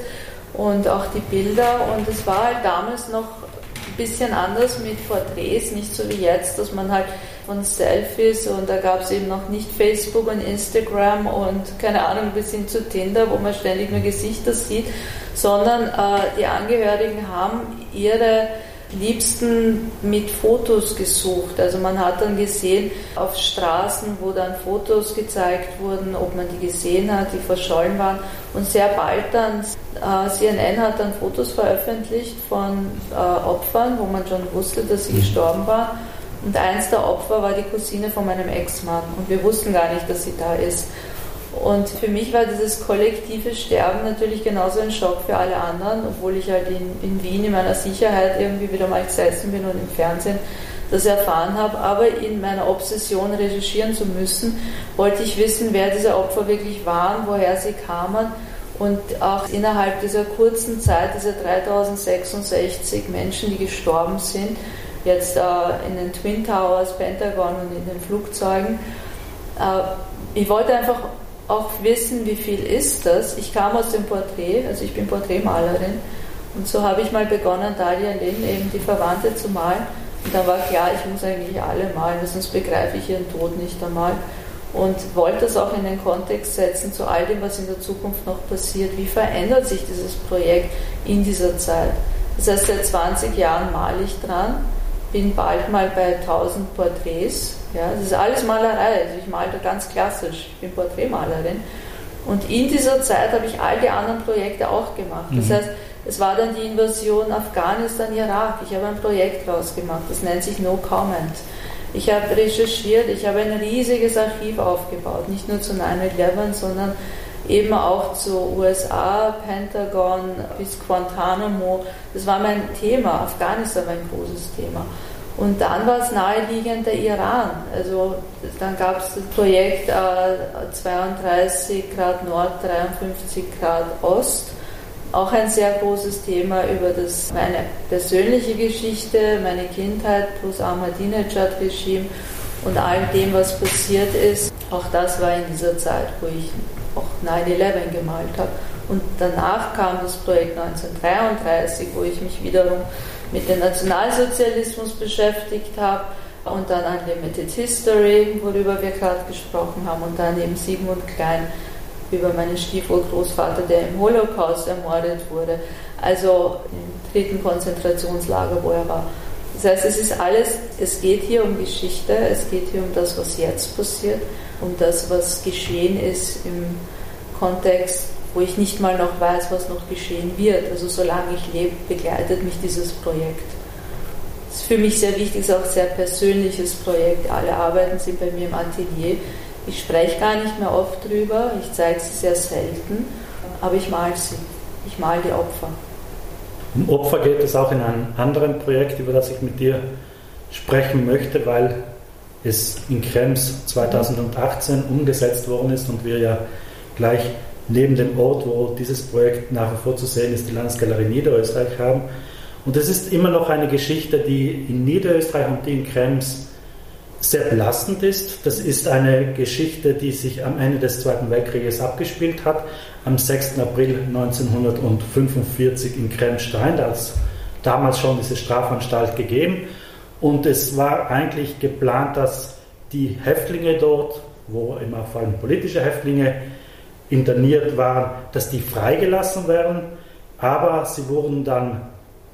und auch die Bilder. Und es war halt damals noch ein bisschen anders mit Porträts, nicht so wie jetzt, dass man halt von Selfies und da gab es eben noch nicht Facebook und Instagram und keine Ahnung bis hin zu Tinder, wo man ständig nur Gesichter sieht, sondern äh, die Angehörigen haben ihre Liebsten mit Fotos gesucht. Also man hat dann gesehen auf Straßen, wo dann Fotos gezeigt wurden, ob man die gesehen hat, die verschollen waren. Und sehr bald dann, äh, CNN hat dann Fotos veröffentlicht von äh, Opfern, wo man schon wusste, dass sie gestorben waren. Und eins der Opfer war die Cousine von meinem Ex-Mann. Und wir wussten gar nicht, dass sie da ist. Und für mich war dieses kollektive Sterben natürlich genauso ein Schock für alle anderen, obwohl ich halt in, in Wien in meiner Sicherheit irgendwie wieder mal gesessen bin und im Fernsehen das erfahren habe. Aber in meiner Obsession recherchieren zu müssen, wollte ich wissen, wer diese Opfer wirklich waren, woher sie kamen. Und auch innerhalb dieser kurzen Zeit, diese 3066 Menschen, die gestorben sind, jetzt äh, in den Twin Towers, Pentagon und in den Flugzeugen, äh, ich wollte einfach auch wissen, wie viel ist das. Ich kam aus dem Porträt, also ich bin Porträtmalerin und so habe ich mal begonnen, Dalia Lin, eben die Verwandte zu malen. Und dann war klar, ich muss eigentlich alle malen, sonst begreife ich ihren Tod nicht einmal. Und wollte das auch in den Kontext setzen zu all dem, was in der Zukunft noch passiert. Wie verändert sich dieses Projekt in dieser Zeit? Das heißt, seit 20 Jahren male ich dran, bin bald mal bei 1000 Porträts ja, das ist alles Malerei. Also ich male ganz klassisch. Ich bin Porträtmalerin. Und in dieser Zeit habe ich all die anderen Projekte auch gemacht. Das mhm. heißt, es war dann die Invasion Afghanistan, Irak. Ich habe ein Projekt rausgemacht. Das nennt sich No Comment. Ich habe recherchiert, ich habe ein riesiges Archiv aufgebaut, nicht nur zu 9-11, sondern eben auch zu USA, Pentagon bis Guantanamo. Das war mein Thema. Afghanistan war ein großes Thema. Und dann war es naheliegend der Iran. Also dann gab es das Projekt äh, 32 Grad Nord, 53 Grad Ost. Auch ein sehr großes Thema über das, meine persönliche Geschichte, meine Kindheit plus Ahmadinejad-Regime und all dem, was passiert ist. Auch das war in dieser Zeit, wo ich auch 9-11 gemalt habe. Und danach kam das Projekt 1933, wo ich mich wiederum mit dem Nationalsozialismus beschäftigt habe und dann Unlimited History, worüber wir gerade gesprochen haben, und dann eben Sigmund Klein über meinen Stiefurgroßvater, der im Holocaust ermordet wurde, also im dritten Konzentrationslager, wo er war. Das heißt, es ist alles, es geht hier um Geschichte, es geht hier um das, was jetzt passiert, um das, was geschehen ist im Kontext wo ich nicht mal noch weiß, was noch geschehen wird. Also solange ich lebe, begleitet mich dieses Projekt. Das ist für mich sehr wichtig, es ist auch ein sehr persönliches Projekt. Alle Arbeiten sind bei mir im Atelier. Ich spreche gar nicht mehr oft drüber, ich zeige sie sehr selten, aber ich male sie. Ich male die Opfer.
Um Opfer geht es auch in einem anderen Projekt, über das ich mit dir sprechen möchte, weil es in Krems 2018 umgesetzt worden ist und wir ja gleich neben dem Ort, wo dieses Projekt nach wie vor zu sehen ist, die Landesgalerie Niederösterreich haben. Und es ist immer noch eine Geschichte, die in Niederösterreich und die in Krems sehr belastend ist. Das ist eine Geschichte, die sich am Ende des Zweiten Weltkrieges abgespielt hat, am 6. April 1945 in Kremstein. Da hat es damals schon diese Strafanstalt gegeben. Und es war eigentlich geplant, dass die Häftlinge dort, wo immer vor allem politische Häftlinge interniert waren, dass die freigelassen werden, aber sie wurden dann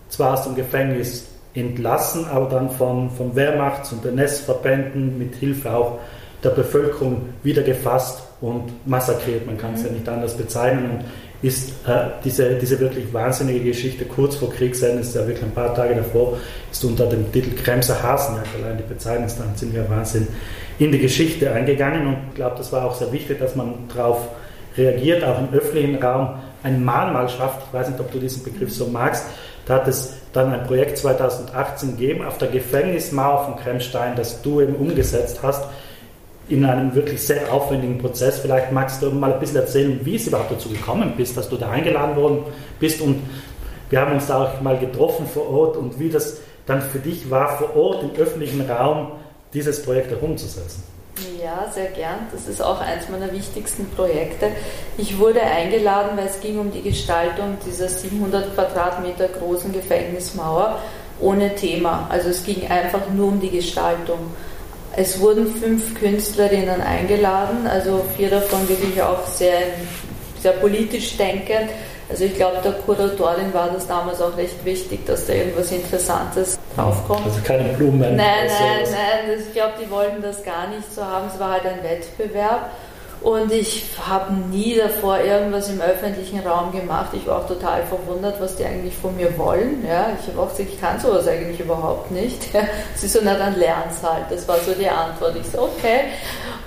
zwar aus dem Gefängnis entlassen, aber dann von, von Wehrmachts- und NS-Verbänden mit Hilfe auch der Bevölkerung wieder gefasst und massakriert. Man kann es ja nicht anders bezeichnen. Und ist äh, diese, diese wirklich wahnsinnige Geschichte kurz vor Kriegsende, ist ja wirklich ein paar Tage davor, ist unter dem Titel Kremser Hasenjagd, allein die Bezeichnung ist dann ziemlicher Wahnsinn, in die Geschichte eingegangen und ich glaube, das war auch sehr wichtig, dass man darauf reagiert, auch im öffentlichen Raum ein Mahnmal schafft. Ich weiß nicht, ob du diesen Begriff so magst. Da hat es dann ein Projekt 2018 gegeben auf der Gefängnismauer von Kremstein, das du eben umgesetzt hast in einem wirklich sehr aufwendigen Prozess. Vielleicht magst du mal ein bisschen erzählen, wie es überhaupt dazu gekommen bist, dass du da eingeladen worden bist und wir haben uns da auch mal getroffen vor Ort und wie das dann für dich war, vor Ort im öffentlichen Raum dieses Projekt herumzusetzen.
Ja, sehr gern. Das ist auch eines meiner wichtigsten Projekte. Ich wurde eingeladen, weil es ging um die Gestaltung dieser 700 Quadratmeter großen Gefängnismauer ohne Thema. Also es ging einfach nur um die Gestaltung. Es wurden fünf Künstlerinnen eingeladen, also vier davon wirklich auch sehr, sehr politisch denkend. Also ich glaube, der Kuratorin war das damals auch recht wichtig, dass da irgendwas Interessantes draufkommt.
Also keine Blumen.
Nein, nein, nein, ich glaube, die wollten das gar nicht so haben. Es war halt ein Wettbewerb. Und ich habe nie davor irgendwas im öffentlichen Raum gemacht. Ich war auch total verwundert, was die eigentlich von mir wollen. Ja, ich habe auch gesagt, ich kann sowas eigentlich überhaupt nicht. Sie so, na dann lern's halt. Das war so die Antwort. Ich so, okay.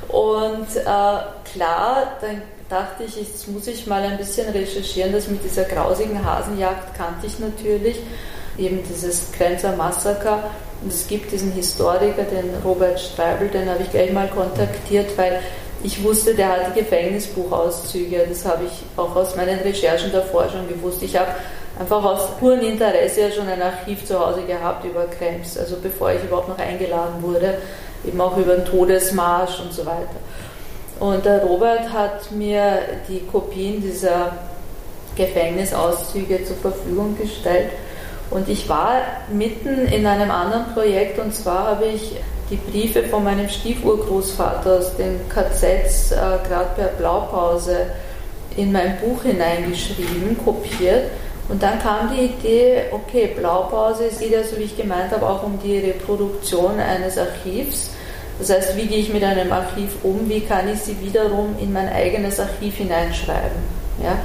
Und äh, klar, dann dachte ich, jetzt muss ich mal ein bisschen recherchieren. Das mit dieser grausigen Hasenjagd kannte ich natürlich. Eben dieses Grenzer Massaker. Und es gibt diesen Historiker, den Robert Streibel, den habe ich gleich mal kontaktiert, weil ich wusste, der hat die Gefängnisbuchauszüge. Das habe ich auch aus meinen Recherchen davor schon gewusst. Ich habe einfach aus purem Interesse ja schon ein Archiv zu Hause gehabt über Krems, also bevor ich überhaupt noch eingeladen wurde, eben auch über den Todesmarsch und so weiter. Und der Robert hat mir die Kopien dieser Gefängnisauszüge zur Verfügung gestellt. Und ich war mitten in einem anderen Projekt und zwar habe ich die Briefe von meinem Stiefurgroßvater aus den KZs, äh, gerade per Blaupause, in mein Buch hineingeschrieben, kopiert. Und dann kam die Idee, okay, Blaupause, geht ja, so wie ich gemeint habe, auch um die Reproduktion eines Archivs. Das heißt, wie gehe ich mit einem Archiv um, wie kann ich sie wiederum in mein eigenes Archiv hineinschreiben. Ja?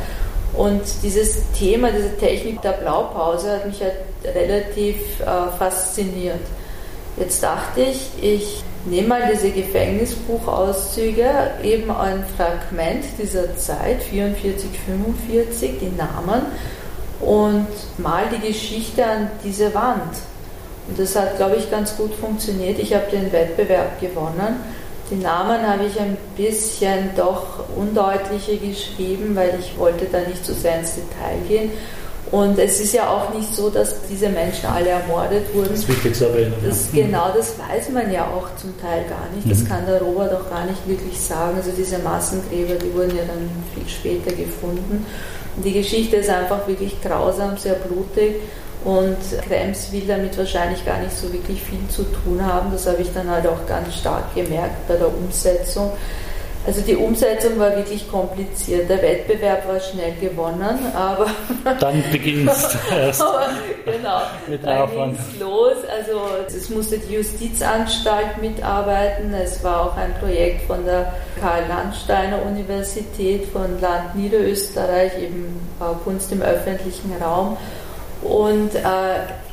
Und dieses Thema, diese Technik der Blaupause hat mich halt relativ äh, fasziniert. Jetzt dachte ich, ich nehme mal diese Gefängnisbuchauszüge, eben ein Fragment dieser Zeit, 44, 45, die Namen, und mal die Geschichte an diese Wand. Und das hat, glaube ich, ganz gut funktioniert. Ich habe den Wettbewerb gewonnen. Die Namen habe ich ein bisschen doch undeutlicher geschrieben, weil ich wollte da nicht zu sehr ins Detail gehen. Und es ist ja auch nicht so, dass diese Menschen alle ermordet wurden.
Das Wichtigste erwähnen.
Das, ja. Genau, das weiß man ja auch zum Teil gar nicht. Das mhm. kann der Robert auch gar nicht wirklich sagen. Also diese Massengräber, die wurden ja dann viel später gefunden. Und die Geschichte ist einfach wirklich grausam, sehr blutig. Und Krems will damit wahrscheinlich gar nicht so wirklich viel zu tun haben. Das habe ich dann halt auch ganz stark gemerkt bei der Umsetzung also die Umsetzung war wirklich kompliziert. Der Wettbewerb war schnell gewonnen, aber
dann beginnt es erst.
aber, genau, mit dann ging es los. Also es musste die Justizanstalt mitarbeiten. Es war auch ein Projekt von der Karl-Landsteiner Universität von Land Niederösterreich, eben Kunst im öffentlichen Raum. Und äh,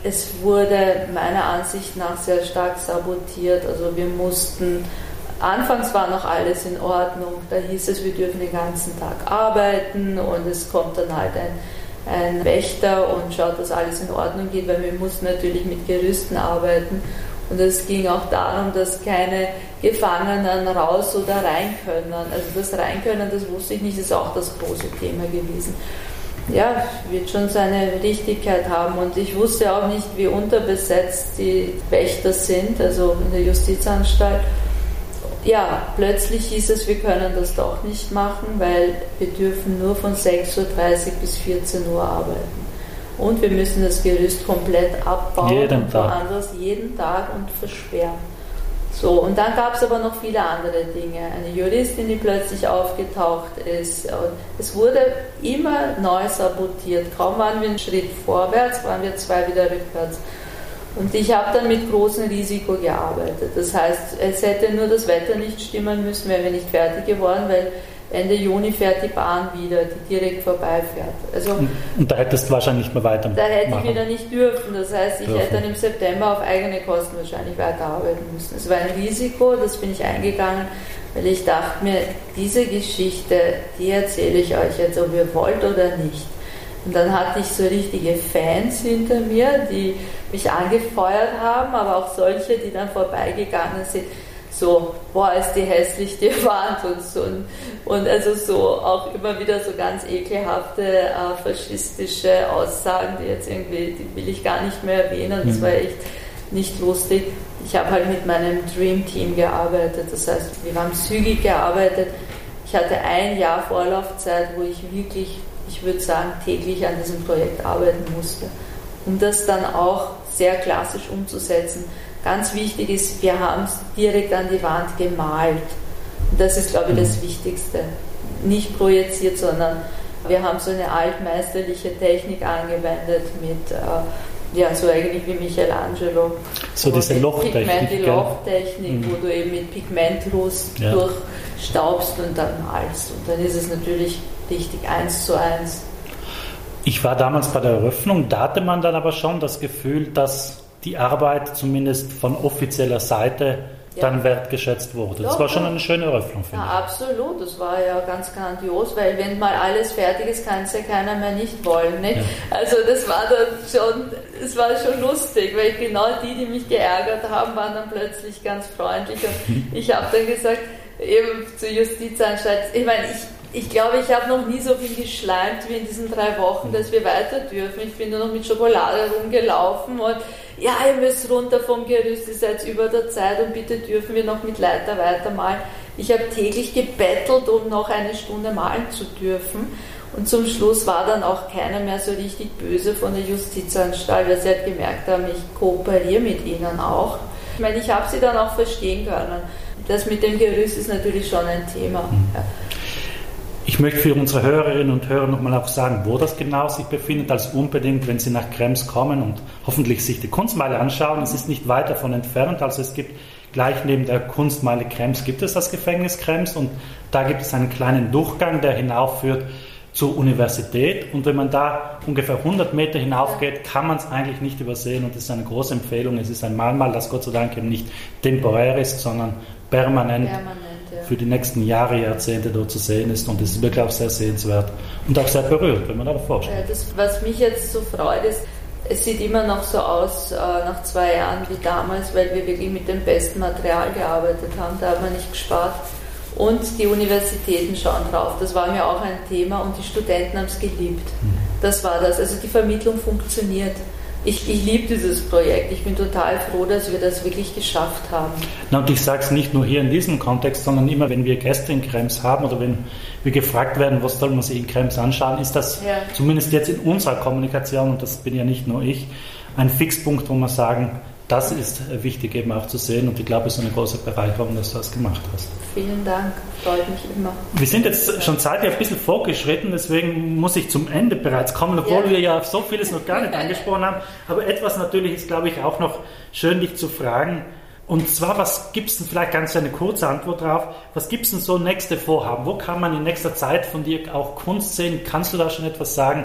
es wurde meiner Ansicht nach sehr stark sabotiert. Also wir mussten Anfangs war noch alles in Ordnung. Da hieß es, wir dürfen den ganzen Tag arbeiten und es kommt dann halt ein, ein Wächter und schaut, dass alles in Ordnung geht, weil wir mussten natürlich mit Gerüsten arbeiten. Und es ging auch darum, dass keine Gefangenen raus oder rein können. Also das Rein können, das wusste ich nicht, ist auch das große Thema gewesen. Ja, wird schon seine Richtigkeit haben. Und ich wusste auch nicht, wie unterbesetzt die Wächter sind, also in der Justizanstalt ja, plötzlich hieß es, wir können das doch nicht machen, weil wir dürfen nur von 6.30 Uhr bis 14 Uhr arbeiten. Und wir müssen das Gerüst komplett abbauen
jeden
und woanders jeden Tag und versperren. So, und dann gab es aber noch viele andere Dinge. Eine Juristin, die plötzlich aufgetaucht ist. Es wurde immer neu sabotiert. Kaum waren wir einen Schritt vorwärts, waren wir zwei wieder rückwärts. Und ich habe dann mit großem Risiko gearbeitet. Das heißt, es hätte nur das Wetter nicht stimmen müssen, wären wir nicht fertig geworden, weil Ende Juni fährt die Bahn wieder, die direkt vorbeifährt.
Also, und, da hättest du wahrscheinlich nicht mehr weitermachen.
Da hätte ich wieder nicht dürfen. Das heißt, ich dürfen. hätte dann im September auf eigene Kosten wahrscheinlich weiterarbeiten müssen. Es war ein Risiko, das bin ich eingegangen, weil ich dachte mir, diese Geschichte, die erzähle ich euch jetzt, ob ihr wollt oder nicht. Und dann hatte ich so richtige Fans hinter mir, die mich angefeuert haben, aber auch solche, die dann vorbeigegangen sind so, boah, ist die hässlich, die Wand und so. Und also so auch immer wieder so ganz ekelhafte äh, faschistische Aussagen, die jetzt irgendwie, die will ich gar nicht mehr erwähnen, das mhm. war echt nicht lustig. Ich habe halt mit meinem Dream Team gearbeitet, das heißt, wir haben zügig gearbeitet. Ich hatte ein Jahr Vorlaufzeit, wo ich wirklich, ich würde sagen, täglich an diesem Projekt arbeiten musste, um das dann auch sehr klassisch umzusetzen Ganz wichtig ist, wir haben es direkt an die Wand gemalt. Und das ist, glaube ich, das mhm. Wichtigste. Nicht projiziert, sondern wir haben so eine altmeisterliche Technik angewendet mit, äh, ja, so eigentlich wie Michelangelo.
So diese Lochtechnik.
Pigment, die Lochtechnik, mhm. wo du eben mit Pigmentlust ja. durchstaubst und dann malst. Und dann ist es natürlich richtig eins zu eins.
Ich war damals bei der Eröffnung, da hatte man dann aber schon das Gefühl, dass die Arbeit zumindest von offizieller Seite ja. dann wertgeschätzt wurde. Das Doch, war schon eine schöne Eröffnung,
finde ja, ich. Absolut, das war ja ganz grandios, weil wenn mal alles fertig ist, kann es ja keiner mehr nicht wollen. Nicht? Ja. Also das war dann schon, es war schon lustig, weil genau die, die mich geärgert haben, waren dann plötzlich ganz freundlich und ich habe dann gesagt, eben zur Justizanstalt, ich meine, ich ich glaube, ich habe noch nie so viel geschleimt wie in diesen drei Wochen, dass wir weiter dürfen. Ich bin nur noch mit Schokolade rumgelaufen und ja, ihr müsst runter vom Gerüst, ihr seid über der Zeit und bitte dürfen wir noch mit Leiter weitermalen. Ich habe täglich gebettelt, um noch eine Stunde malen zu dürfen. Und zum Schluss war dann auch keiner mehr so richtig böse von der Justizanstalt, weil sie halt gemerkt haben, ich kooperiere mit ihnen auch. Ich meine, ich habe sie dann auch verstehen können. Das mit dem Gerüst ist natürlich schon ein Thema. Mhm. Ja.
Ich möchte für unsere Hörerinnen und Hörer nochmal auch sagen, wo das genau sich befindet, als unbedingt, wenn Sie nach Krems kommen und hoffentlich sich die Kunstmeile anschauen. Es ist nicht weit davon entfernt, also es gibt gleich neben der Kunstmeile Krems gibt es das Gefängnis Krems und da gibt es einen kleinen Durchgang, der hinaufführt zur Universität und wenn man da ungefähr 100 Meter hinaufgeht, kann man es eigentlich nicht übersehen und das ist eine große Empfehlung. Es ist ein Mahnmal, das Gott sei Dank eben nicht temporär ist, sondern permanent. permanent für die nächsten Jahre, Jahrzehnte dort zu sehen ist. Und das ist wirklich auch sehr sehenswert und auch sehr berührt, wenn man da vorstellt.
Das, was mich jetzt so freut, ist, es sieht immer noch so aus äh, nach zwei Jahren wie damals, weil wir wirklich mit dem besten Material gearbeitet haben. Da hat man nicht gespart. Und die Universitäten schauen drauf. Das war mir auch ein Thema und die Studenten haben es geliebt. Mhm. Das war das. Also die Vermittlung funktioniert ich, ich liebe dieses Projekt. Ich bin total froh, dass wir das wirklich geschafft haben.
Na, und ich sage es nicht nur hier in diesem Kontext, sondern immer, wenn wir Gäste in Krems haben oder wenn wir gefragt werden, was soll man sich in Krems anschauen, ist das ja. zumindest jetzt in unserer Kommunikation, und das bin ja nicht nur ich, ein Fixpunkt, wo wir sagen, das ist wichtig eben auch zu sehen und ich glaube, es ist eine große Bereicherung, dass du das gemacht hast.
Vielen Dank, freut mich immer.
Wir sind jetzt schon zeitlich ein bisschen vorgeschritten, deswegen muss ich zum Ende bereits kommen, obwohl ja. wir ja so vieles noch gar nicht angesprochen haben. Aber etwas natürlich ist, glaube ich, auch noch schön, dich zu fragen. Und zwar, was gibt es denn, vielleicht ganz eine kurze Antwort drauf, was gibt es denn so nächste Vorhaben? Wo kann man in nächster Zeit von dir auch Kunst sehen? Kannst du da schon etwas sagen?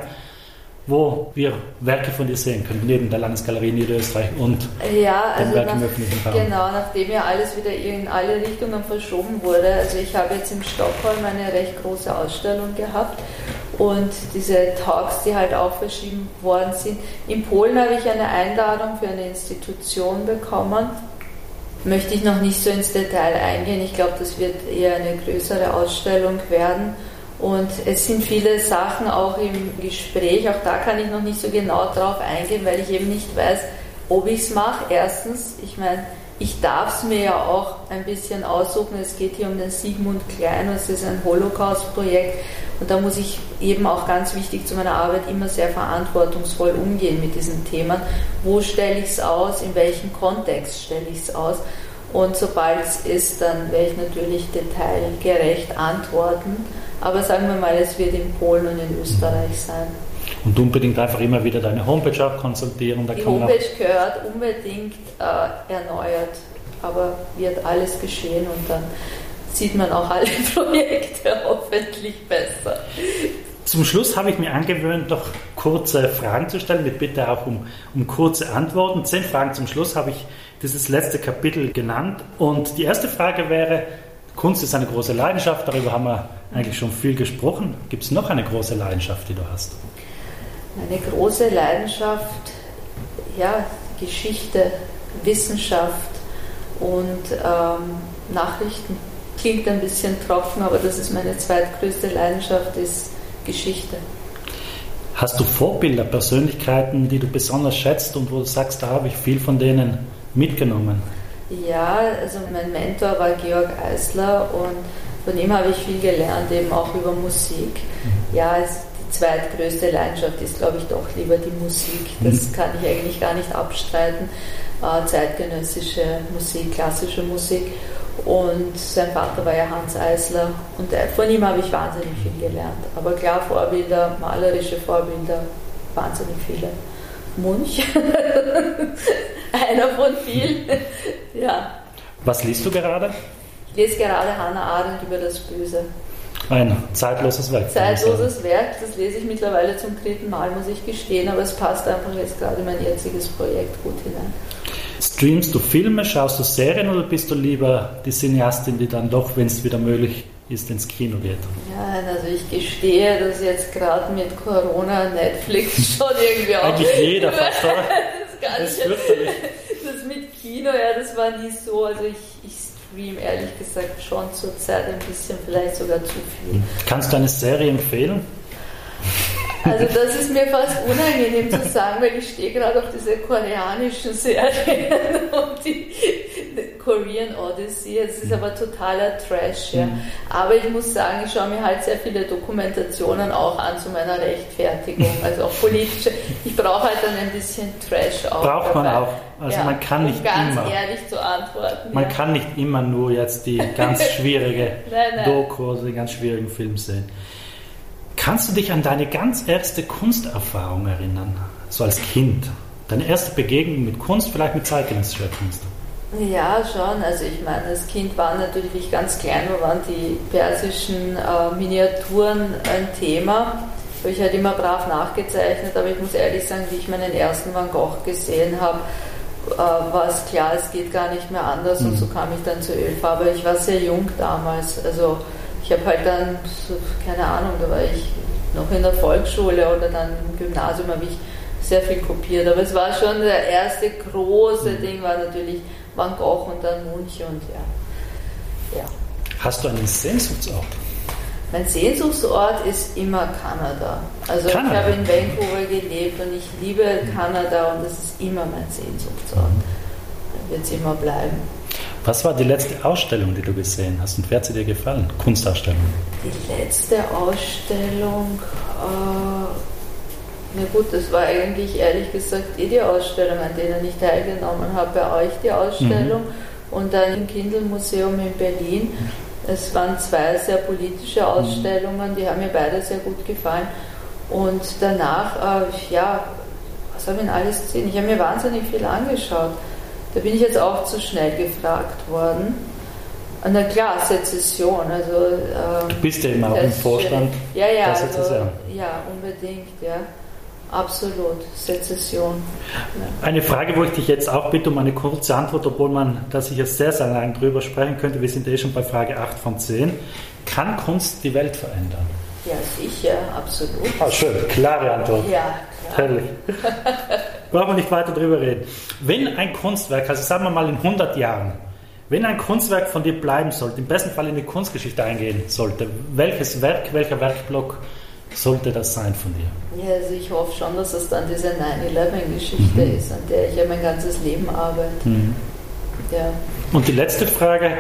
Wo wir Werke von dir sehen können, neben der Landesgalerie Niederösterreich und
ja, also Werk im öffentlichen Raum. Genau, nachdem ja alles wieder in alle Richtungen verschoben wurde. Also ich habe jetzt in Stockholm eine recht große Ausstellung gehabt und diese Talks, die halt auch verschieben worden sind. In Polen habe ich eine Einladung für eine Institution bekommen. Möchte ich noch nicht so ins Detail eingehen. Ich glaube, das wird eher eine größere Ausstellung werden. Und es sind viele Sachen auch im Gespräch, auch da kann ich noch nicht so genau drauf eingehen, weil ich eben nicht weiß, ob ich es mache. Erstens, ich meine, ich darf es mir ja auch ein bisschen aussuchen. Es geht hier um den Sigmund Klein, es ist ein Holocaust-Projekt und da muss ich eben auch ganz wichtig zu meiner Arbeit immer sehr verantwortungsvoll umgehen mit diesen Themen. Wo stelle ich es aus, in welchem Kontext stelle ich es aus? Und sobald es ist, dann werde ich natürlich detailgerecht antworten. Aber sagen wir mal, es wird in Polen und in Österreich sein.
Und unbedingt einfach immer wieder deine Homepage auch konsultieren.
Da Die Homepage gehört unbedingt äh, erneuert, aber wird alles geschehen und dann sieht man auch alle Projekte hoffentlich besser.
Zum Schluss habe ich mir angewöhnt, noch kurze Fragen zu stellen, mit Bitte auch um, um kurze Antworten. Zehn Fragen zum Schluss habe ich dieses letzte Kapitel genannt. Und die erste Frage wäre, Kunst ist eine große Leidenschaft, darüber haben wir eigentlich schon viel gesprochen. Gibt es noch eine große Leidenschaft, die du hast?
Eine große Leidenschaft, ja, Geschichte, Wissenschaft und ähm, Nachrichten. Klingt ein bisschen trocken, aber das ist meine zweitgrößte Leidenschaft, ist Geschichte.
Hast du Vorbilder, Persönlichkeiten, die du besonders schätzt und wo du sagst, da habe ich viel von denen mitgenommen?
Ja, also mein Mentor war Georg Eisler und von ihm habe ich viel gelernt, eben auch über Musik. Mhm. Ja, es, die zweitgrößte Leidenschaft ist, glaube ich, doch lieber die Musik. Das mhm. kann ich eigentlich gar nicht abstreiten. Äh, zeitgenössische Musik, klassische Musik. Und sein Vater war ja Hans Eisler und von ihm habe ich wahnsinnig viel gelernt. Aber klar, Vorbilder, malerische Vorbilder, wahnsinnig viele. Munch, einer von vielen. ja.
Was liest du gerade?
Ich lese gerade Hannah Arendt über das Böse.
Ein zeitloses Werk.
Zeitloses Werk, das lese ich mittlerweile zum dritten Mal, muss ich gestehen, aber es passt einfach jetzt gerade in mein jetziges Projekt gut hinein.
Streamst du Filme, schaust du Serien oder bist du lieber die Cineastin, die dann doch, wenn es wieder möglich ist, ins Kino geht?
Ja, also ich gestehe, dass jetzt gerade mit Corona Netflix schon irgendwie
auch. Eigentlich jeder fast, oder?
das, das, das mit Kino, ja, das war nie so. Also ich, ich stream ehrlich gesagt schon zurzeit ein bisschen, vielleicht sogar zu viel.
Kannst du eine Serie empfehlen?
Also das ist mir fast unangenehm zu sagen, weil ich stehe gerade auf diese koreanischen Serien und die Korean Odyssey. Es ist aber totaler Trash. Ja. Mhm. Aber ich muss sagen, ich schaue mir halt sehr viele Dokumentationen auch an zu meiner Rechtfertigung, also auch politische. Ich brauche halt dann ein bisschen Trash
auch. Braucht dabei. man auch. Also ja, man kann nicht
ganz
immer.
ehrlich zu antworten.
Man ja. kann nicht immer nur jetzt die ganz schwierige nein, nein. Doku oder die ganz schwierigen Filme sehen. Kannst du dich an deine ganz erste Kunsterfahrung erinnern, so als Kind? Deine erste Begegnung mit Kunst, vielleicht mit zeitgenössischer Kunst?
Ja, schon. Also ich meine, als Kind waren natürlich, wie ich ganz klein war, waren die persischen äh, Miniaturen ein Thema. Habe ich halt immer brav nachgezeichnet, aber ich muss ehrlich sagen, wie ich meinen ersten Van Gogh gesehen habe, äh, war es klar, es geht gar nicht mehr anders mhm. und so kam ich dann zur Ölfarbe. Ich war sehr jung damals, also ich habe halt dann, keine Ahnung, da war ich noch in der Volksschule oder dann im Gymnasium habe ich sehr viel kopiert. Aber es war schon der erste große mhm. Ding, war natürlich Van Gogh und dann Munch und ja. ja.
Hast du einen Sehnsuchtsort?
Mein Sehnsuchtsort ist immer Kanada. Also Kanada. ich habe in Vancouver gelebt und ich liebe Kanada und das ist immer mein Sehnsuchtsort. Mhm. Wird es immer bleiben.
Was war die letzte Ausstellung, die du gesehen hast und wer hat sie dir gefallen? Kunstausstellung?
Die letzte Ausstellung, äh, na gut, das war eigentlich ehrlich gesagt eh die Ausstellung, an denen ich teilgenommen habe, bei euch die Ausstellung mhm. und dann im Kindle-Museum in Berlin. Es waren zwei sehr politische Ausstellungen, die haben mir beide sehr gut gefallen. Und danach, äh, ja, was habe ich denn alles gesehen? Ich habe mir wahnsinnig viel angeschaut. Da bin ich jetzt auch zu schnell gefragt worden. Na klar, Sezession. Also,
ähm, du bist ja immer auch im Vorstand.
Ja, ja, also, ja, unbedingt, ja. Absolut, Sezession.
Ja. Eine Frage, wo ich dich jetzt auch bitte um eine kurze Antwort, obwohl man da sicher sehr, sehr lange drüber sprechen könnte. Wir sind eh schon bei Frage 8 von 10. Kann Kunst die Welt verändern?
Ja, sicher, absolut.
Ah, schön, klare Antwort.
Ja,
klar. Brauchen wir nicht weiter drüber reden. Wenn ein Kunstwerk, also sagen wir mal in 100 Jahren, wenn ein Kunstwerk von dir bleiben sollte, im besten Fall in die Kunstgeschichte eingehen sollte, welches Werk, welcher Werkblock sollte das sein von dir?
Ja, also ich hoffe schon, dass es dann diese 9-11-Geschichte mhm. ist, an der ich ja mein ganzes Leben arbeite. Mhm. Ja.
Und die letzte Frage,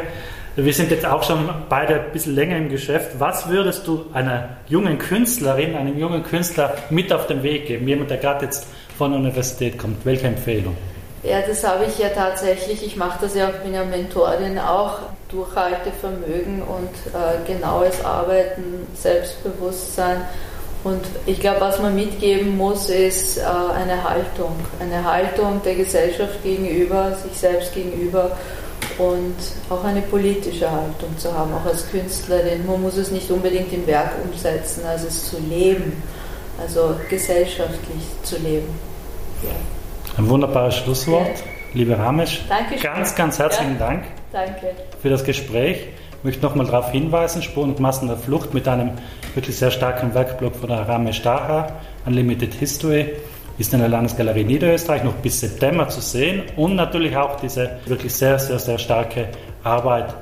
wir sind jetzt auch schon beide ein bisschen länger im Geschäft. Was würdest du einer jungen Künstlerin, einem jungen Künstler mit auf den Weg geben? Jemand, der gerade jetzt von der Universität kommt. Welche Empfehlung?
Ja, das habe ich ja tatsächlich. Ich mache das ja, bin ja Mentorin auch. Durchhaltevermögen und äh, genaues Arbeiten, Selbstbewusstsein. Und ich glaube, was man mitgeben muss, ist äh, eine Haltung. Eine Haltung der Gesellschaft gegenüber, sich selbst gegenüber und auch eine politische Haltung zu haben, auch als Künstlerin. Man muss es nicht unbedingt im Werk umsetzen, also es zu leben, also gesellschaftlich zu leben.
Ein wunderbares Schlusswort. Liebe Ramesh,
Dankeschön.
ganz, ganz herzlichen ja. Dank
Danke.
für das Gespräch. Ich möchte nochmal darauf hinweisen, Spuren und Massen der Flucht mit einem wirklich sehr starken Werkblock von der Ramesh Daha, Unlimited History, ist in der Landesgalerie Niederösterreich noch bis September zu sehen und natürlich auch diese wirklich sehr, sehr, sehr starke Arbeit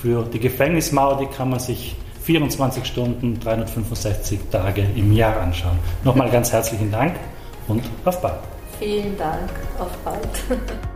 für die Gefängnismauer, die kann man sich 24 Stunden, 365 Tage im Jahr anschauen. Nochmal ganz herzlichen Dank und auf bald.
Vielen Dank, auf bald.